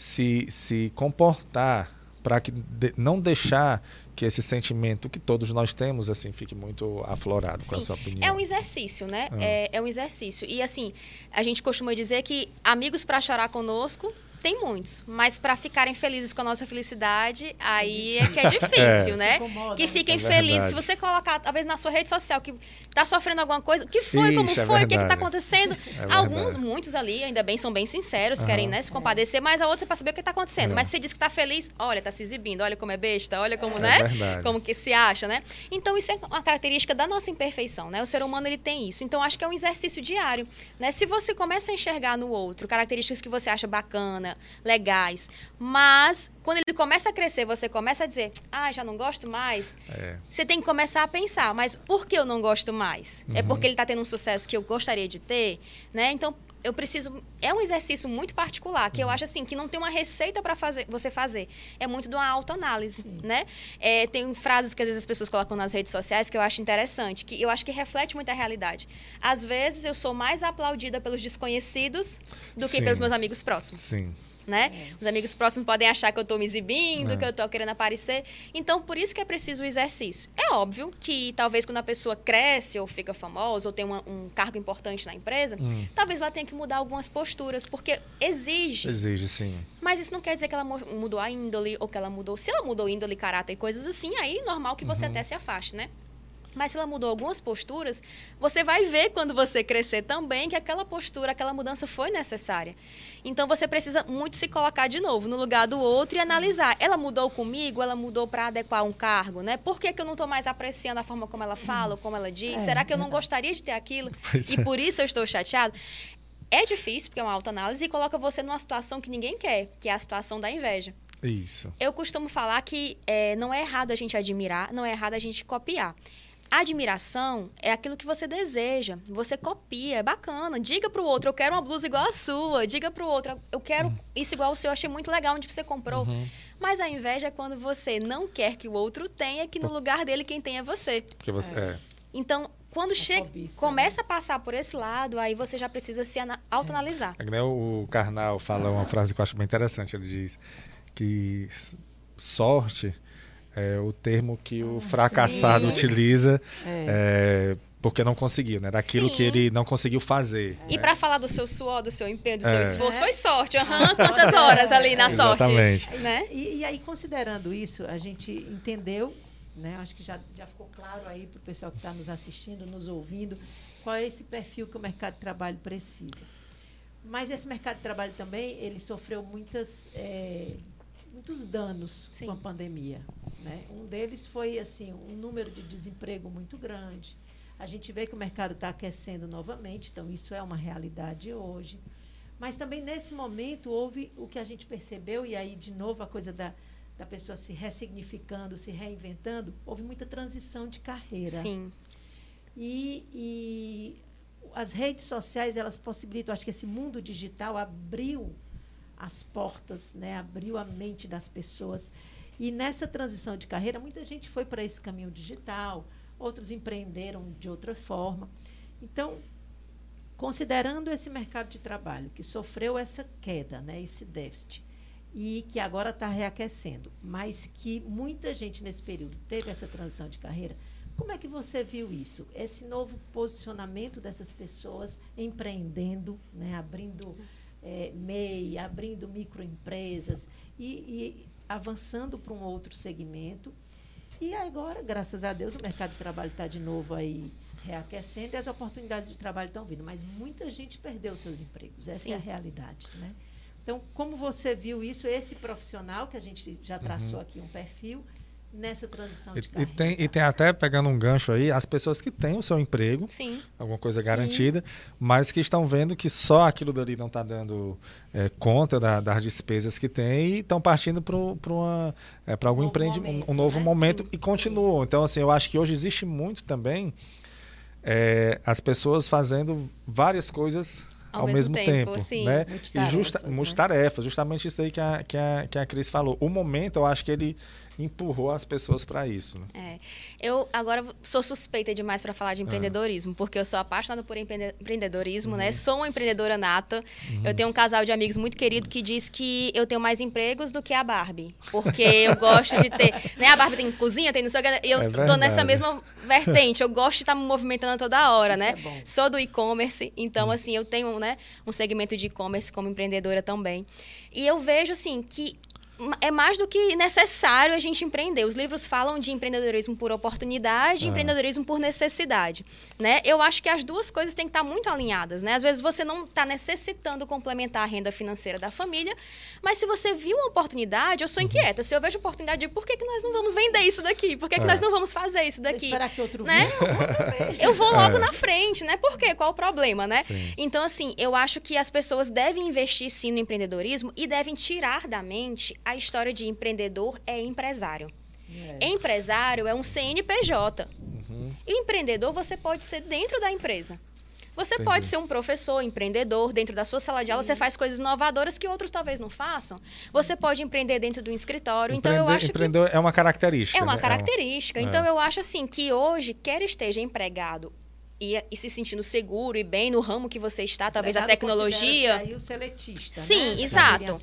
se, se comportar para que de- não deixar que esse sentimento que todos nós temos assim fique muito aflorado com a Sim. sua opinião? É um exercício, né? Ah. É, é um exercício. E assim, a gente costuma dizer que amigos para chorar conosco tem muitos, mas para ficarem felizes com a nossa felicidade, aí é que é difícil, É. né? Incomoda, Que né? fiquem É felizes. Se você colocar, talvez na sua rede social, que tá sofrendo alguma coisa, o que foi, como Ixi, é foi, o que, que tá acontecendo? É Alguns, muitos ali, ainda bem, são bem sinceros, Aham. querem né, se compadecer, mas a outra é pra saber o que tá acontecendo. É. Mas se você diz que tá feliz, olha, tá se exibindo, olha como é besta, olha como, É né? verdade. Como que se acha, né? Então, isso é uma característica da nossa imperfeição, né? O ser humano, ele tem isso. Então, acho que é um exercício diário, né? Se você começa a enxergar no outro características que você acha bacana, legais, mas quando ele começa a crescer, você começa a dizer, ah, já não gosto mais, É. você tem que começar a pensar, mas por que eu não gosto mais? É Uhum. porque ele está tendo um sucesso que eu gostaria de ter, né? Então, eu preciso. É um exercício muito particular, que eu Uhum. acho assim, que não tem uma receita para fazer, você fazer. É muito de uma autoanálise, né? É, tem frases que às vezes as pessoas colocam nas redes sociais que eu acho interessante, que eu acho que reflete muito a realidade. Às vezes eu sou mais aplaudida pelos desconhecidos do que Sim. pelos meus amigos próximos Sim. Né? Os amigos próximos podem achar que eu estou me exibindo, É. que eu estou querendo aparecer. Então, por isso que é preciso o exercício. É óbvio que talvez quando a pessoa cresce ou fica famosa ou tem uma- um cargo importante na empresa, Hum. talvez ela tenha que mudar algumas posturas, porque exige. Exige, sim. Mas isso não quer dizer que ela mu- mudou a índole ou que ela mudou. Se ela mudou índole, caráter e coisas assim, aí normal que Uhum. você até se afaste, né? Mas se ela mudou algumas posturas, você vai ver quando você crescer também que aquela postura, aquela mudança foi necessária. Então você precisa muito se colocar de novo no lugar do outro e analisar. Ela mudou comigo, ela mudou para adequar um cargo, né? Por que, que eu não estou mais apreciando a forma como ela fala, ou como ela diz? É, Será que eu não gostaria de ter aquilo? Pois E por isso eu estou chateado? É difícil, porque é uma autoanálise, e coloca você numa situação que ninguém quer, que é a situação da inveja. Isso. Eu costumo falar que é, não é errado a gente admirar, não é errado a gente copiar. Admiração é aquilo que você deseja, você copia, é bacana. Diga pro outro, eu quero uma blusa igual a sua. Diga pro outro, eu quero isso igual ao seu, eu achei muito legal onde você comprou. Uhum. Mas a inveja é quando você não quer que o outro tenha, que no lugar dele quem tem é você. Porque você. É. Então, quando chega, cobiça, começa a passar por esse lado, aí você já precisa se ana- autoanalisar. É o Karnal fala uma frase que eu acho bem interessante. Ele diz que sorte é o termo que o fracassado sim. utiliza É. é, porque não conseguiu, né? Daquilo que Sim. ele não conseguiu fazer. E né? para falar do seu suor, do seu empenho, do seu É. esforço, É. foi sorte. Aham, quantas horas ali na sorte? Exatamente. Né? E, e aí, considerando isso, a gente entendeu né? Acho que já, já ficou claro aí para o pessoal que está nos assistindo, nos ouvindo, qual é esse perfil que o mercado de trabalho precisa. Mas esse mercado de trabalho também, ele sofreu muitas, é, muitos danos Sim. com a pandemia. Né? Um deles foi assim um número de desemprego muito grande. A gente vê que o mercado está aquecendo novamente, então isso é uma realidade hoje. Mas também nesse momento houve o que a gente percebeu, e aí de novo a coisa da, da pessoa se ressignificando, se reinventando, houve muita transição de carreira. Sim. E, e as redes sociais, elas possibilitam, acho que esse mundo digital abriu as portas, né? abriu a mente das pessoas. E nessa transição de carreira, muita gente foi para esse caminho digital, outros empreenderam de outra forma. Então, considerando esse mercado de trabalho que sofreu essa queda, né, esse déficit, e que agora está reaquecendo, mas que muita gente nesse período teve essa transição de carreira, como é que você viu isso? Esse novo posicionamento dessas pessoas empreendendo, né, abrindo é, MEI, abrindo microempresas e, e avançando para um outro segmento. E agora, graças a Deus, o mercado de trabalho está de novo aí reaquecendo e as oportunidades de trabalho estão vindo. Mas muita gente perdeu seus empregos. Essa Sim. é a realidade. Né? Então, como você viu isso, esse profissional, que a gente já traçou uhum. aqui um perfil, nessa transição de e, e tem, e tem até, pegando um gancho aí, as pessoas que têm o seu emprego, Sim. alguma coisa garantida, Sim. mas que estão vendo que só aquilo dali não está dando é, conta da, das despesas que tem e estão partindo para é, algum um empreendimento, um, um novo né? momento Sim. e continuam. Então, assim, eu acho que hoje existe muito também é, as pessoas fazendo várias coisas ao, ao mesmo, mesmo, tempo, tempo sim. né? E justa, né? tarefas, justamente isso aí que a, que, a, que a Cris falou. O momento, eu acho que ele empurrou as pessoas para isso. Né? É. Eu agora sou suspeita demais para falar de empreendedorismo, porque eu sou apaixonada por empreendedorismo, né? uhum. né? Sou uma empreendedora nata. Uhum. Eu tenho um casal de amigos muito querido que diz que eu tenho mais empregos do que a Barbie, porque eu gosto de ter, né? A Barbie tem cozinha, tem não sei o que, eu é tô nessa mesma vertente. Eu gosto de estar me movimentando toda hora, isso né? É sou do e-commerce, então uhum. assim, eu tenho, né, um segmento de e-commerce como empreendedora também. E eu vejo assim que é mais do que necessário a gente empreender. Os livros falam de empreendedorismo por oportunidade e ah. empreendedorismo por necessidade, né? Eu acho que as duas coisas têm que estar muito alinhadas, né? Às vezes você não está necessitando complementar a renda financeira da família, mas se você viu uma oportunidade, eu sou uhum. inquieta. Se eu vejo oportunidade, por que, que nós não vamos vender isso daqui? Por que, que é. nós não vamos fazer isso daqui? Esperar que outro né? eu vou logo é. na frente, né? Por quê? Qual o problema, né? Sim. Então, assim, eu acho que as pessoas devem investir sim no empreendedorismo e devem tirar da mente a história de empreendedor é empresário. É. Empresário é um CNPJ. Uhum. Empreendedor você pode ser dentro da empresa. Você Entendi. pode ser um professor, empreendedor, dentro da sua sala de aula, você faz coisas inovadoras que outros talvez não façam. Você pode empreender dentro do escritório. Empreender, então eu acho empreender que é uma característica. É uma né? característica. É um... Então eu acho assim que hoje quer esteja empregado e, e, se sentindo seguro e bem no ramo que você está, talvez a tecnologia. Aí o seletista. Sim, né? exato.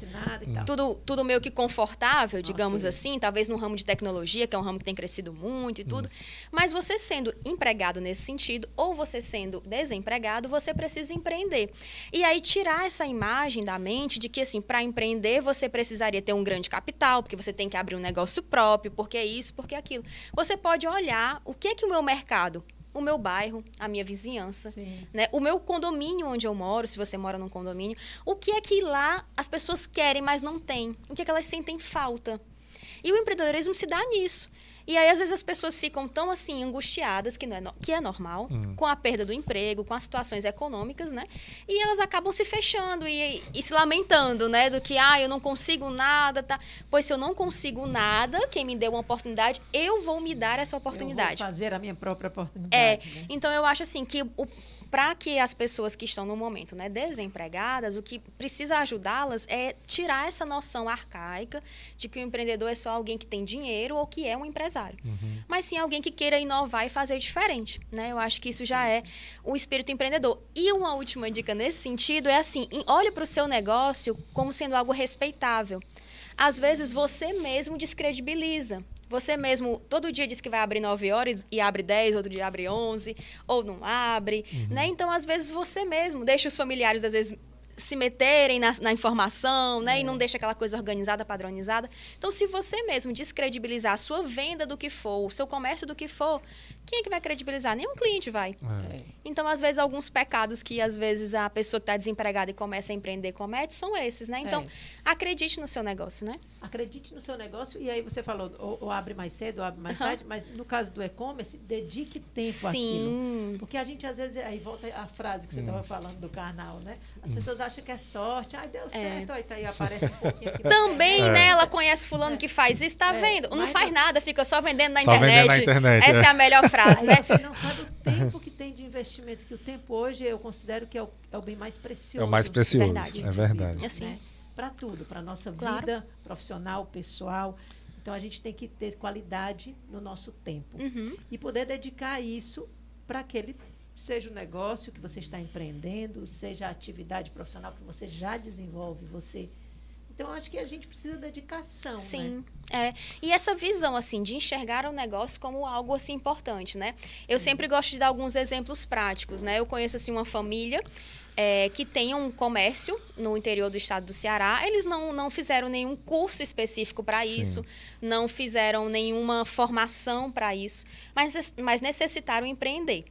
Tudo, tudo meio que confortável, digamos okay. assim, talvez no ramo de tecnologia, que é um ramo que tem crescido muito e hum. tudo. Mas você sendo empregado nesse sentido, ou você sendo desempregado, você precisa empreender. E aí tirar essa imagem da mente de que, assim, para empreender você precisaria ter um grande capital, porque você tem que abrir um negócio próprio, porque é isso, porque é aquilo. Você pode olhar o que é que o meu mercado o meu bairro, a minha vizinhança, né? O meu condomínio onde eu moro, se você mora num condomínio, o que é que lá as pessoas querem, mas não têm? O que é que elas sentem falta? E o empreendedorismo se dá nisso. E aí, às vezes, as pessoas ficam tão assim, angustiadas, que, não é, no... que é normal, uhum. com a perda do emprego, com as situações econômicas, né? E elas acabam se fechando e, e, se lamentando, né? Do que, ah, eu não consigo nada, tá? Pois se eu não consigo nada, quem me deu uma oportunidade, eu vou me dar essa oportunidade. Eu vou fazer a minha própria oportunidade. É. Né? Então, eu acho assim que o para que as pessoas que estão no momento né, desempregadas, o que precisa ajudá-las é tirar essa noção arcaica de que o empreendedor é só alguém que tem dinheiro ou que é um empresário. Uhum. Mas sim alguém que queira inovar e fazer diferente. Né? Eu acho que isso já é o espírito empreendedor. E uma última dica nesse sentido é assim: olhe para o seu negócio como sendo algo respeitável. Às vezes você mesmo descredibiliza. Você mesmo todo dia diz que vai abrir 9 horas e abre 10, outro dia abre 11, ou não abre, uhum. né? Então, às vezes, você mesmo deixa os familiares, às vezes, se meterem na, na informação, né? É. E não deixa aquela coisa organizada, padronizada. Então, se você mesmo descredibilizar a sua venda do que for, o seu comércio do que for, quem é que vai credibilizar? Nenhum cliente vai. É. Então, às vezes, alguns pecados que, às vezes, a pessoa que está desempregada e começa a empreender comete são esses, né? Então, é. acredite no seu negócio, né? Acredite no seu negócio. E aí, você falou, ou, ou abre mais cedo, ou abre mais uhum. tarde. Mas, no caso do e-commerce, dedique tempo Sim. Porque a gente, às vezes, aí volta a frase que você estava hum. falando do carnal, né? As hum. pessoas acham que é sorte. Ai, deu é. certo. Aí, tá aí aparece um pouquinho aqui. Também, né? É. Ela conhece fulano é. que faz isso, tá vendo? Não faz não. nada, fica só vendendo na só internet. Vendendo na internet. Essa é a melhor frase, né? Você não sabe o tempo que tem de investimento, que o tempo hoje eu considero que é o, é o bem mais precioso. É o mais precioso, verdade. é verdade. Assim. Né? Para tudo, para nossa claro. vida profissional, pessoal. Então a gente tem que ter qualidade no nosso tempo uhum. e poder dedicar isso para aquele seja o negócio que você está empreendendo, seja a atividade profissional que você já desenvolve, você então, acho que a gente precisa de dedicação. Né? Sim. Né? É. E essa visão, assim, de enxergar o negócio como algo, assim, importante, né? Sim. Eu sempre gosto de dar alguns exemplos práticos, né? Eu conheço, assim, uma família é, que tem um comércio no interior do estado do Ceará. Eles não, não fizeram nenhum curso específico para isso, não fizeram nenhuma formação para isso, mas, mas necessitaram empreender.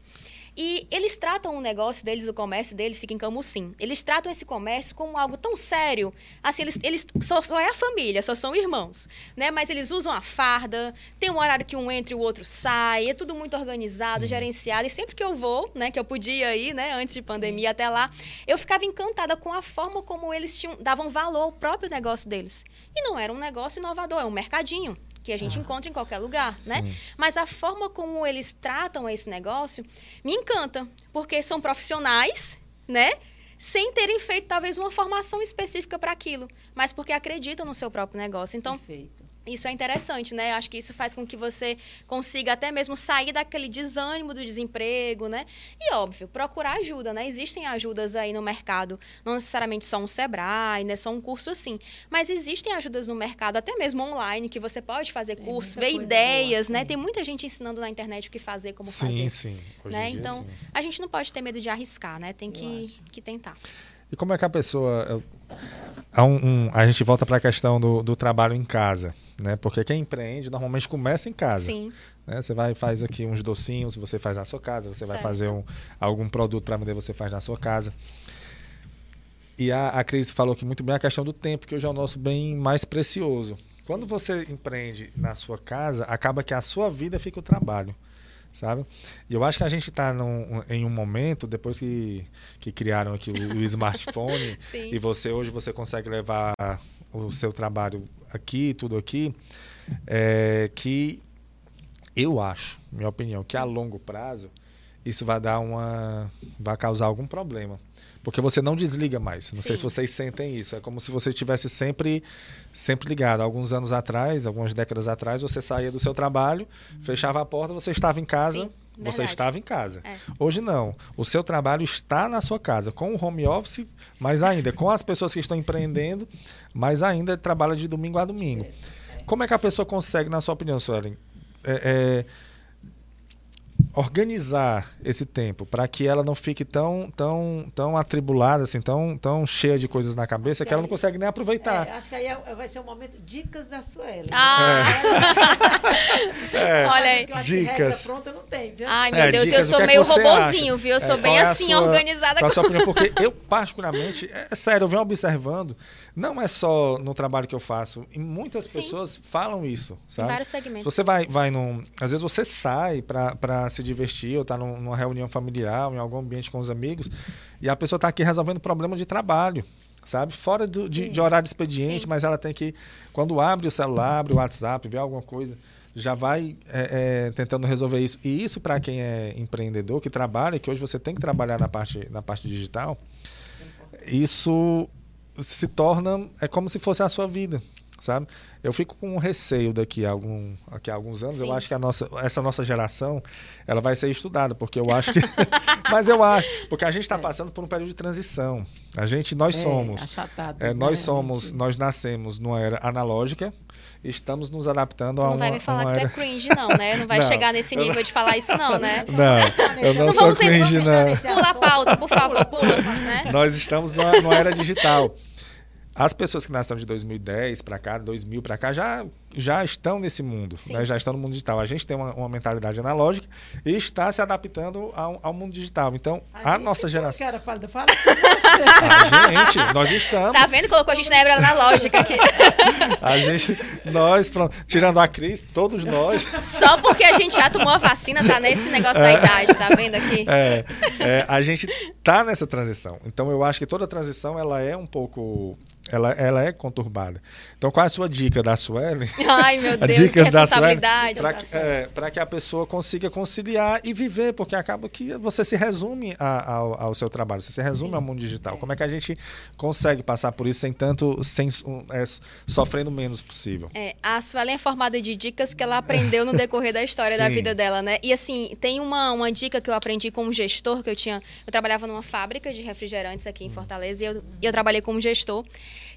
E eles tratam o negócio deles, o comércio deles, fica em Camusim. Eles tratam esse comércio como algo tão sério. Assim, eles, eles só, só é a família, só são irmãos, né? Mas eles usam a farda, tem um horário que um entra e o outro sai, é tudo muito organizado, uhum. gerenciado. E sempre que eu vou, né, que eu podia ir, né, antes de pandemia até lá, eu ficava encantada com a forma como eles tinham, davam valor ao próprio negócio deles. E não era um negócio inovador, é um mercadinho que a gente ah, encontra em qualquer lugar, né? sim. né? Mas a forma como eles tratam esse negócio me encanta, porque são profissionais, né? Sem terem feito talvez uma formação específica para aquilo, mas porque acreditam no seu próprio negócio. Então, Perfeito. Isso é interessante, né? Acho que isso faz com que você consiga até mesmo sair daquele desânimo do desemprego, né? E óbvio, procurar ajuda, né? Existem ajudas aí no mercado, não necessariamente só um Sebrae, né? Só um curso assim, mas existem ajudas no mercado, até mesmo online, que você pode fazer curso, ver ideias, boa, né? Tem muita gente ensinando na internet o que fazer, como sim, fazer. Sim, sim. Né? Então, sim. a gente não pode ter medo de arriscar, né? Tem que, que tentar. E como é que a pessoa um, um, a gente volta para a questão do, do, trabalho em casa, né? Porque quem empreende normalmente começa em casa. Sim. Né? Você vai faz aqui uns docinhos, você faz na sua casa. Você certo. vai fazer um, algum produto para vender, você faz na sua casa. E a, a Cris falou aqui muito bem a questão do tempo, que hoje é o nosso bem mais precioso. Quando você empreende na sua casa, acaba que a sua vida fica o trabalho sabe? E eu acho que a gente está em um momento, depois que, que criaram aqui o, o smartphone, e você hoje você consegue levar o seu trabalho aqui, tudo aqui, é, que eu acho, minha opinião, que a longo prazo isso vai dar uma. vai causar algum problema. Porque você não desliga mais. Não Sim. sei se vocês sentem isso. É como se você estivesse sempre, sempre ligado. Alguns anos atrás, algumas décadas atrás, você saía do seu trabalho, fechava a porta, você estava em casa. Sim. Você estava em casa. É. Hoje não. O seu trabalho está na sua casa, com o home office, mas ainda com as pessoas que estão empreendendo, mas ainda trabalha de domingo a domingo. Como é que a pessoa consegue, na sua opinião, Suelen, é, é, organizar esse tempo para que ela não fique tão tão tão atribulada assim tão tão cheia de coisas na cabeça que, que ela não consegue nem aproveitar é, acho que aí é, vai ser o momento dicas da Sueli ah. Né? é. olha aí dicas pronta não tem viu? ai meu é, Deus dicas, eu sou é meio robozinho acha? viu eu sou é, bem assim sua, organizada a sua opinião porque eu particularmente é, sério eu venho observando não é só no trabalho que eu faço. E muitas Sim. pessoas falam isso, sabe? Em vários segmentos. você vai, vai num... Às vezes você sai para se divertir ou tá num, numa reunião familiar, em algum ambiente com os amigos, e a pessoa está aqui resolvendo problema de trabalho sabe? Fora do, de, de, horário de expediente, Sim. mas ela tem que, quando abre o celular, abre o WhatsApp, vê alguma coisa, já vai é, é, tentando resolver isso. E isso para quem é empreendedor, que trabalha, que hoje você tem que trabalhar na parte, na parte digital, isso se torna é como se fosse a sua vida sabe? Eu fico com receio daqui a, algum, daqui a alguns anos. Sim. Eu acho que a nossa, essa nossa geração ela vai ser estudada, porque eu acho que. Mas eu acho, porque a gente está é. passando por um período de transição. A gente, nós é, somos. É, nós né, somos, nós nascemos numa era analógica. Estamos nos adaptando a uma. Não vai me falar que era... tu é cringe, não, né? Não vai não, chegar nesse nível de falar isso, não, né? Não, eu não, não sou cringe, não. Pula a pauta, por favor, pula, né? Nós estamos numa, numa era digital. As pessoas que nasceram de 2010 para cá, 2000 para cá, já, já estão nesse mundo, né? já estão no mundo digital. A gente tem uma, uma mentalidade analógica e está se adaptando ao, ao mundo digital. Então, a, a nossa geração. Cara, fala, fala a gente, nós estamos. Tá vendo? Colocou a gente na era analógica aqui. a gente, nós, pronto, tirando a Cris, todos nós. Só porque a gente já tomou a vacina, tá nesse negócio da idade, tá vendo aqui? É, é, a gente tá nessa transição. Então, eu acho que toda transição ela é um pouco ela, ela é conturbada. Então, qual é a sua dica da Suelen? Ai, meu Deus, dicas que responsabilidade. Para que, é, que a pessoa consiga conciliar e viver, porque acaba que você se resume a, ao, ao, seu trabalho, você se resume Sim. ao mundo digital. Como é que a gente consegue passar por isso sem tanto, sem é, sofrendo menos possível? É, a Suelen é formada de dicas que ela aprendeu no decorrer da história da vida dela, né? E assim, tem uma, uma dica que eu aprendi como gestor, que eu tinha, eu trabalhava numa fábrica de refrigerantes aqui em Fortaleza e eu, e eu trabalhei como gestor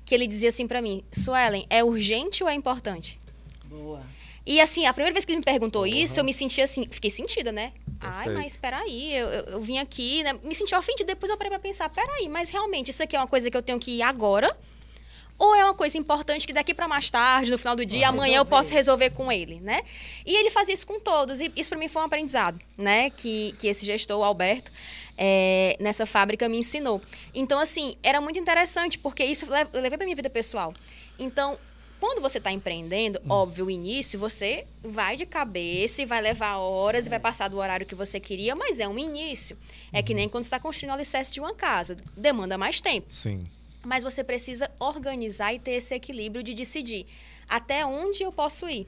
que ele dizia assim para mim: Suelen, é urgente ou é importante? Boa. E assim, a primeira vez que ele me perguntou uhum. isso, eu me senti assim, fiquei sentida, né? Perfeito. Ai, mas peraí, eu, eu, eu vim aqui, né? me senti ofendida. Depois eu parei pra pensar: peraí, mas realmente isso aqui é uma coisa que eu tenho que ir agora? Ou é uma coisa importante que daqui para mais tarde, no final do dia, amanhã resolver. eu posso resolver com ele, né? E ele fazia isso com todos. E isso para mim foi um aprendizado, né? Que, que esse gestor, o Alberto, é, nessa fábrica me ensinou. Então, assim, era muito interessante, porque isso eu levei para minha vida pessoal. Então, quando você está empreendendo, hum. óbvio, o início, você vai de cabeça e vai levar horas é. e vai passar do horário que você queria, mas é um início. É que uhum. nem quando está construindo o alicerce de uma casa. Demanda mais tempo. Sim. Mas você precisa organizar e ter esse equilíbrio de decidir até onde eu posso ir.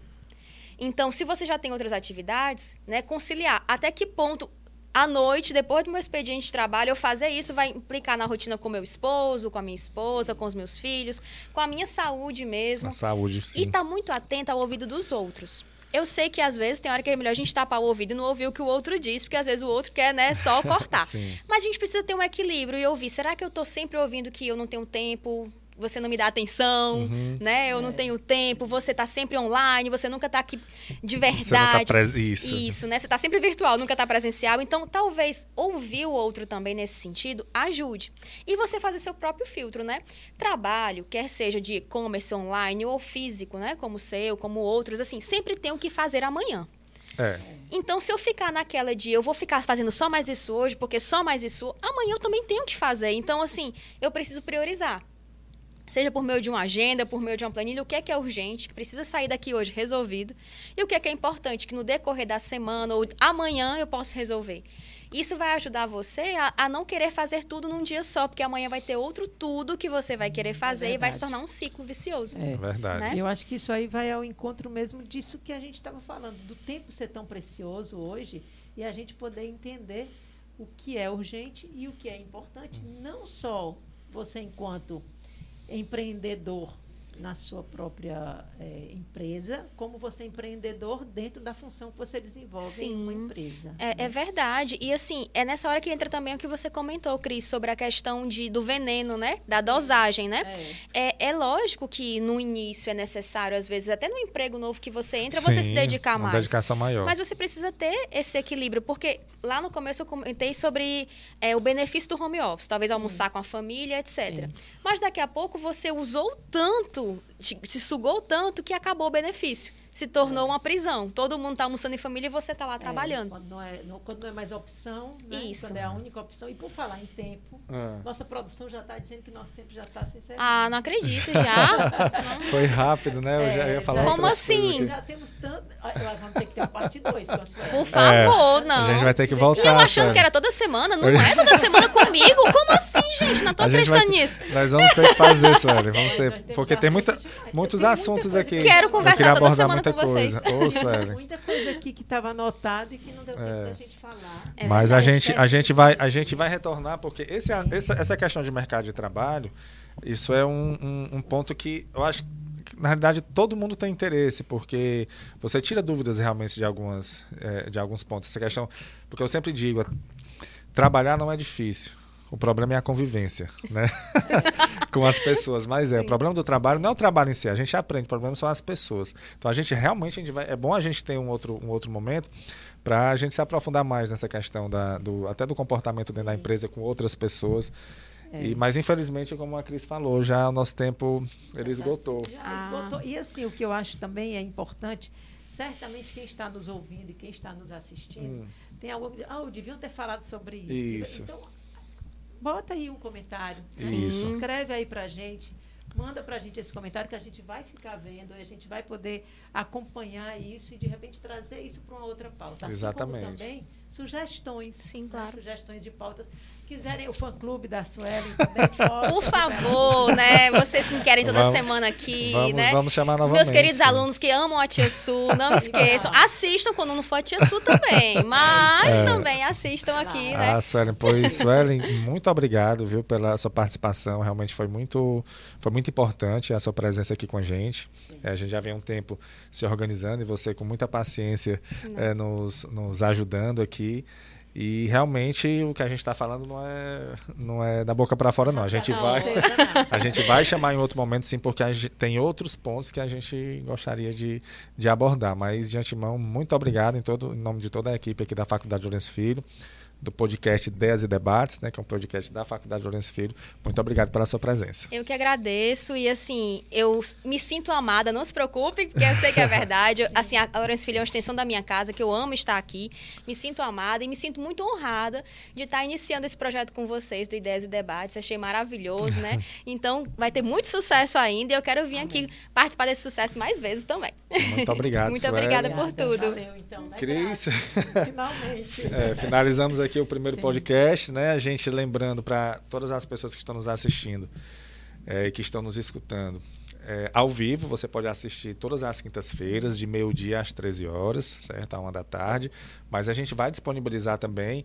Então, se você já tem outras atividades, né, conciliar até que ponto à noite, depois do meu expediente de trabalho, eu fazer isso vai implicar na rotina com meu esposo, com a minha esposa, com os meus filhos, com a minha saúde mesmo. A saúde, sim. E estar tá muito atento ao ouvido dos outros. Eu sei que às vezes tem hora que é melhor a gente tapar o ouvido e não ouvir o que o outro diz, porque às vezes o outro quer, né, só cortar. Mas a gente precisa ter um equilíbrio e ouvir. Será que eu estou sempre ouvindo que eu não tenho tempo? Você não me dá atenção, uhum. né? Eu é. não tenho tempo, você está sempre online, você nunca está aqui de verdade. Você não tá pres... Isso. Isso, né? Você está sempre virtual, nunca está presencial. Então, talvez ouvir o outro também nesse sentido ajude. E você fazer seu próprio filtro, né? Trabalho, quer seja de e-commerce online ou físico, né? Como o seu, como outros, assim, sempre tem o que fazer amanhã. É. Então, se eu ficar naquela de eu vou ficar fazendo só mais isso hoje, porque só mais isso, amanhã eu também tenho que fazer. Então, assim, eu preciso priorizar seja por meio de uma agenda, por meio de uma planilha, o que é que é urgente, que precisa sair daqui hoje resolvido, e o que é que é importante, que no decorrer da semana ou amanhã eu posso resolver. Isso vai ajudar você a, a não querer fazer tudo num dia só, porque amanhã vai ter outro tudo que você vai querer fazer é e vai se tornar um ciclo vicioso. É, verdade. Né? Eu acho que isso aí vai ao encontro mesmo disso que a gente estava falando, do tempo ser tão precioso hoje e a gente poder entender o que é urgente e o que é importante, não só você enquanto empreendedor na sua própria é, empresa, como você é empreendedor dentro da função que você desenvolve Sim, em uma empresa. É, né? é, verdade. E assim, é nessa hora que entra também o que você comentou, Cris, sobre a questão de, do veneno, né? Da dosagem, né? É. é, é lógico que no início é necessário, às vezes, até no emprego novo que você entra, Sim, você se dedicar mais. Uma dedicação maior. Mas você precisa ter esse equilíbrio, porque lá no começo eu comentei sobre é, o benefício do home office, talvez almoçar com a família, etc. Sim. Mas daqui a pouco você usou tanto, te, te sugou tanto que acabou o benefício se tornou é. uma prisão. Todo mundo está almoçando em família e você está lá é, trabalhando. Quando não, é, não, quando não é mais opção, né? Isso. quando é a única opção. E por falar em tempo, é. nossa produção já está dizendo que nosso tempo já está se encerrando. Ah, não acredito, já? Foi rápido, né? Eu já ia falar Como assim? Já temos tanto... Vamos ter que ter uma parte 2 com a sua Por favor, não. A gente vai ter que voltar. E eu achando que era toda semana. Não é toda semana comigo? Como assim, gente? Não estou acreditando nisso. Nós vamos ter que fazer, Sueli. Vamos ter, porque tem muita, muitos assuntos aqui. Quero conversar toda semana com vocês. Tem muita coisa aqui que estava anotada e que não deu tempo é. da gente falar. É Mas a gente, a, gente vai, a gente vai retornar, porque esse, essa, essa questão de mercado de trabalho, isso é um, um, um ponto que eu acho na realidade, todo mundo tem interesse, porque você tira dúvidas realmente de, algumas, é, de alguns pontos. Essa questão, porque eu sempre digo, trabalhar não é difícil. O problema é a convivência, né? com as pessoas. Mas é, Sim. o problema do trabalho não é o trabalho em si, a gente aprende, o problema são as pessoas. Então a gente realmente a gente vai, é bom a gente ter um outro, um outro momento para a gente se aprofundar mais nessa questão da, do, até do comportamento dentro da empresa com outras pessoas. É. E, mas infelizmente, como a Cris falou, já o nosso tempo ele esgotou. Já ah. esgotou. E assim, o que eu acho também é importante, certamente quem está nos ouvindo e quem está nos assistindo, hum. tem algo. Ah, deviam ter falado sobre isso. isso. Então, bota aí um comentário. Isso. Escreve aí pra gente. Manda pra gente esse comentário que a gente vai ficar vendo e a gente vai poder acompanhar isso e de repente trazer isso para uma outra pauta. Assim Exatamente. Como também sugestões. Sim, claro. Né? Sugestões de pautas quiserem o fã-clube da Suelen também, Por favor, né? Vocês que me querem toda vamos, semana aqui, vamos, né? Vamos chamar novamente. Os meus queridos alunos que amam a Tia Su, não esqueçam. Assistam quando não for a Tia Su também. Mas é. também assistam aqui, né? Ah, Suelen, pois, Suelen, muito obrigado, viu, pela sua participação. Realmente foi muito, foi muito importante a sua presença aqui com a gente. É, a gente já vem um tempo se organizando e você com muita paciência é, nos, nos ajudando aqui. E realmente o que a gente está falando não é, não é da boca para fora, não. A gente, vai, a gente vai chamar em outro momento, sim, porque gente tem outros pontos que a gente gostaria de, de abordar. Mas, de antemão, muito obrigado em, todo, em nome de toda a equipe aqui da Faculdade Lourenço Filho do podcast Ideias e Debates, né, que é um podcast da Faculdade Lourenço Filho. Muito obrigado pela sua presença. Eu que agradeço e assim, eu me sinto amada, não se preocupe, porque eu sei que é verdade. assim, a Lourenço Filho é uma extensão da minha casa, que eu amo estar aqui. Me sinto amada e me sinto muito honrada de estar iniciando esse projeto com vocês do Ideias e Debates. Achei maravilhoso, né? Então, vai ter muito sucesso ainda e eu quero vir Amém. aqui participar desse sucesso mais vezes também. Muito obrigado, Muito obrigada por tudo. Valeu, então, né, Cris. Finalmente. É, finalizamos aqui aqui o primeiro Sim. podcast, né? A gente lembrando para todas as pessoas que estão nos assistindo é, e é, que estão nos escutando. É, ao vivo, você pode assistir todas as quintas-feiras, de meio-dia às 13 horas, certo? À uma da tarde. Mas a gente vai disponibilizar também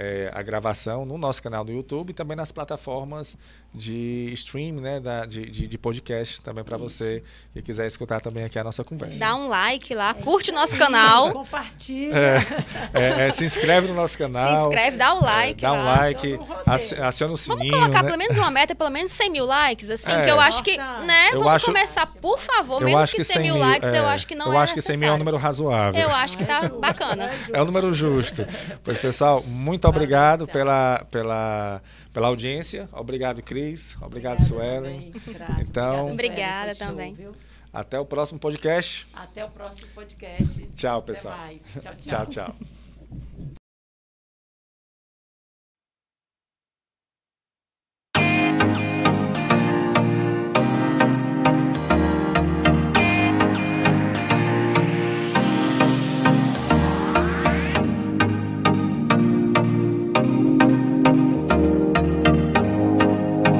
é, a gravação no nosso canal do YouTube e também nas plataformas de stream, né, da, de, de, de podcast também para você que quiser escutar também aqui a nossa conversa. Dá um like lá, curte o nosso canal. Compartilha. É, é, é, se inscreve no nosso canal. Se inscreve, dá o like. dá um lá. like, aciona o sininho. Vamos colocar né? pelo menos uma meta, pelo menos 100 mil likes, assim, que eu acho que, né, eu vamos acho, começar, por favor, menos que 100 mil, mil likes, eu acho que não eu é Eu acho que 100 mil é um número razoável. Eu acho que tá bacana. É um número justo. Pois, pessoal, muito obrigado pela, pela, pela audiência. Obrigado, Cris. Obrigado, Suelen. Então, obrigada também. Até o próximo podcast. Até o próximo podcast. Tchau, pessoal. Tchau, tchau. tchau, tchau.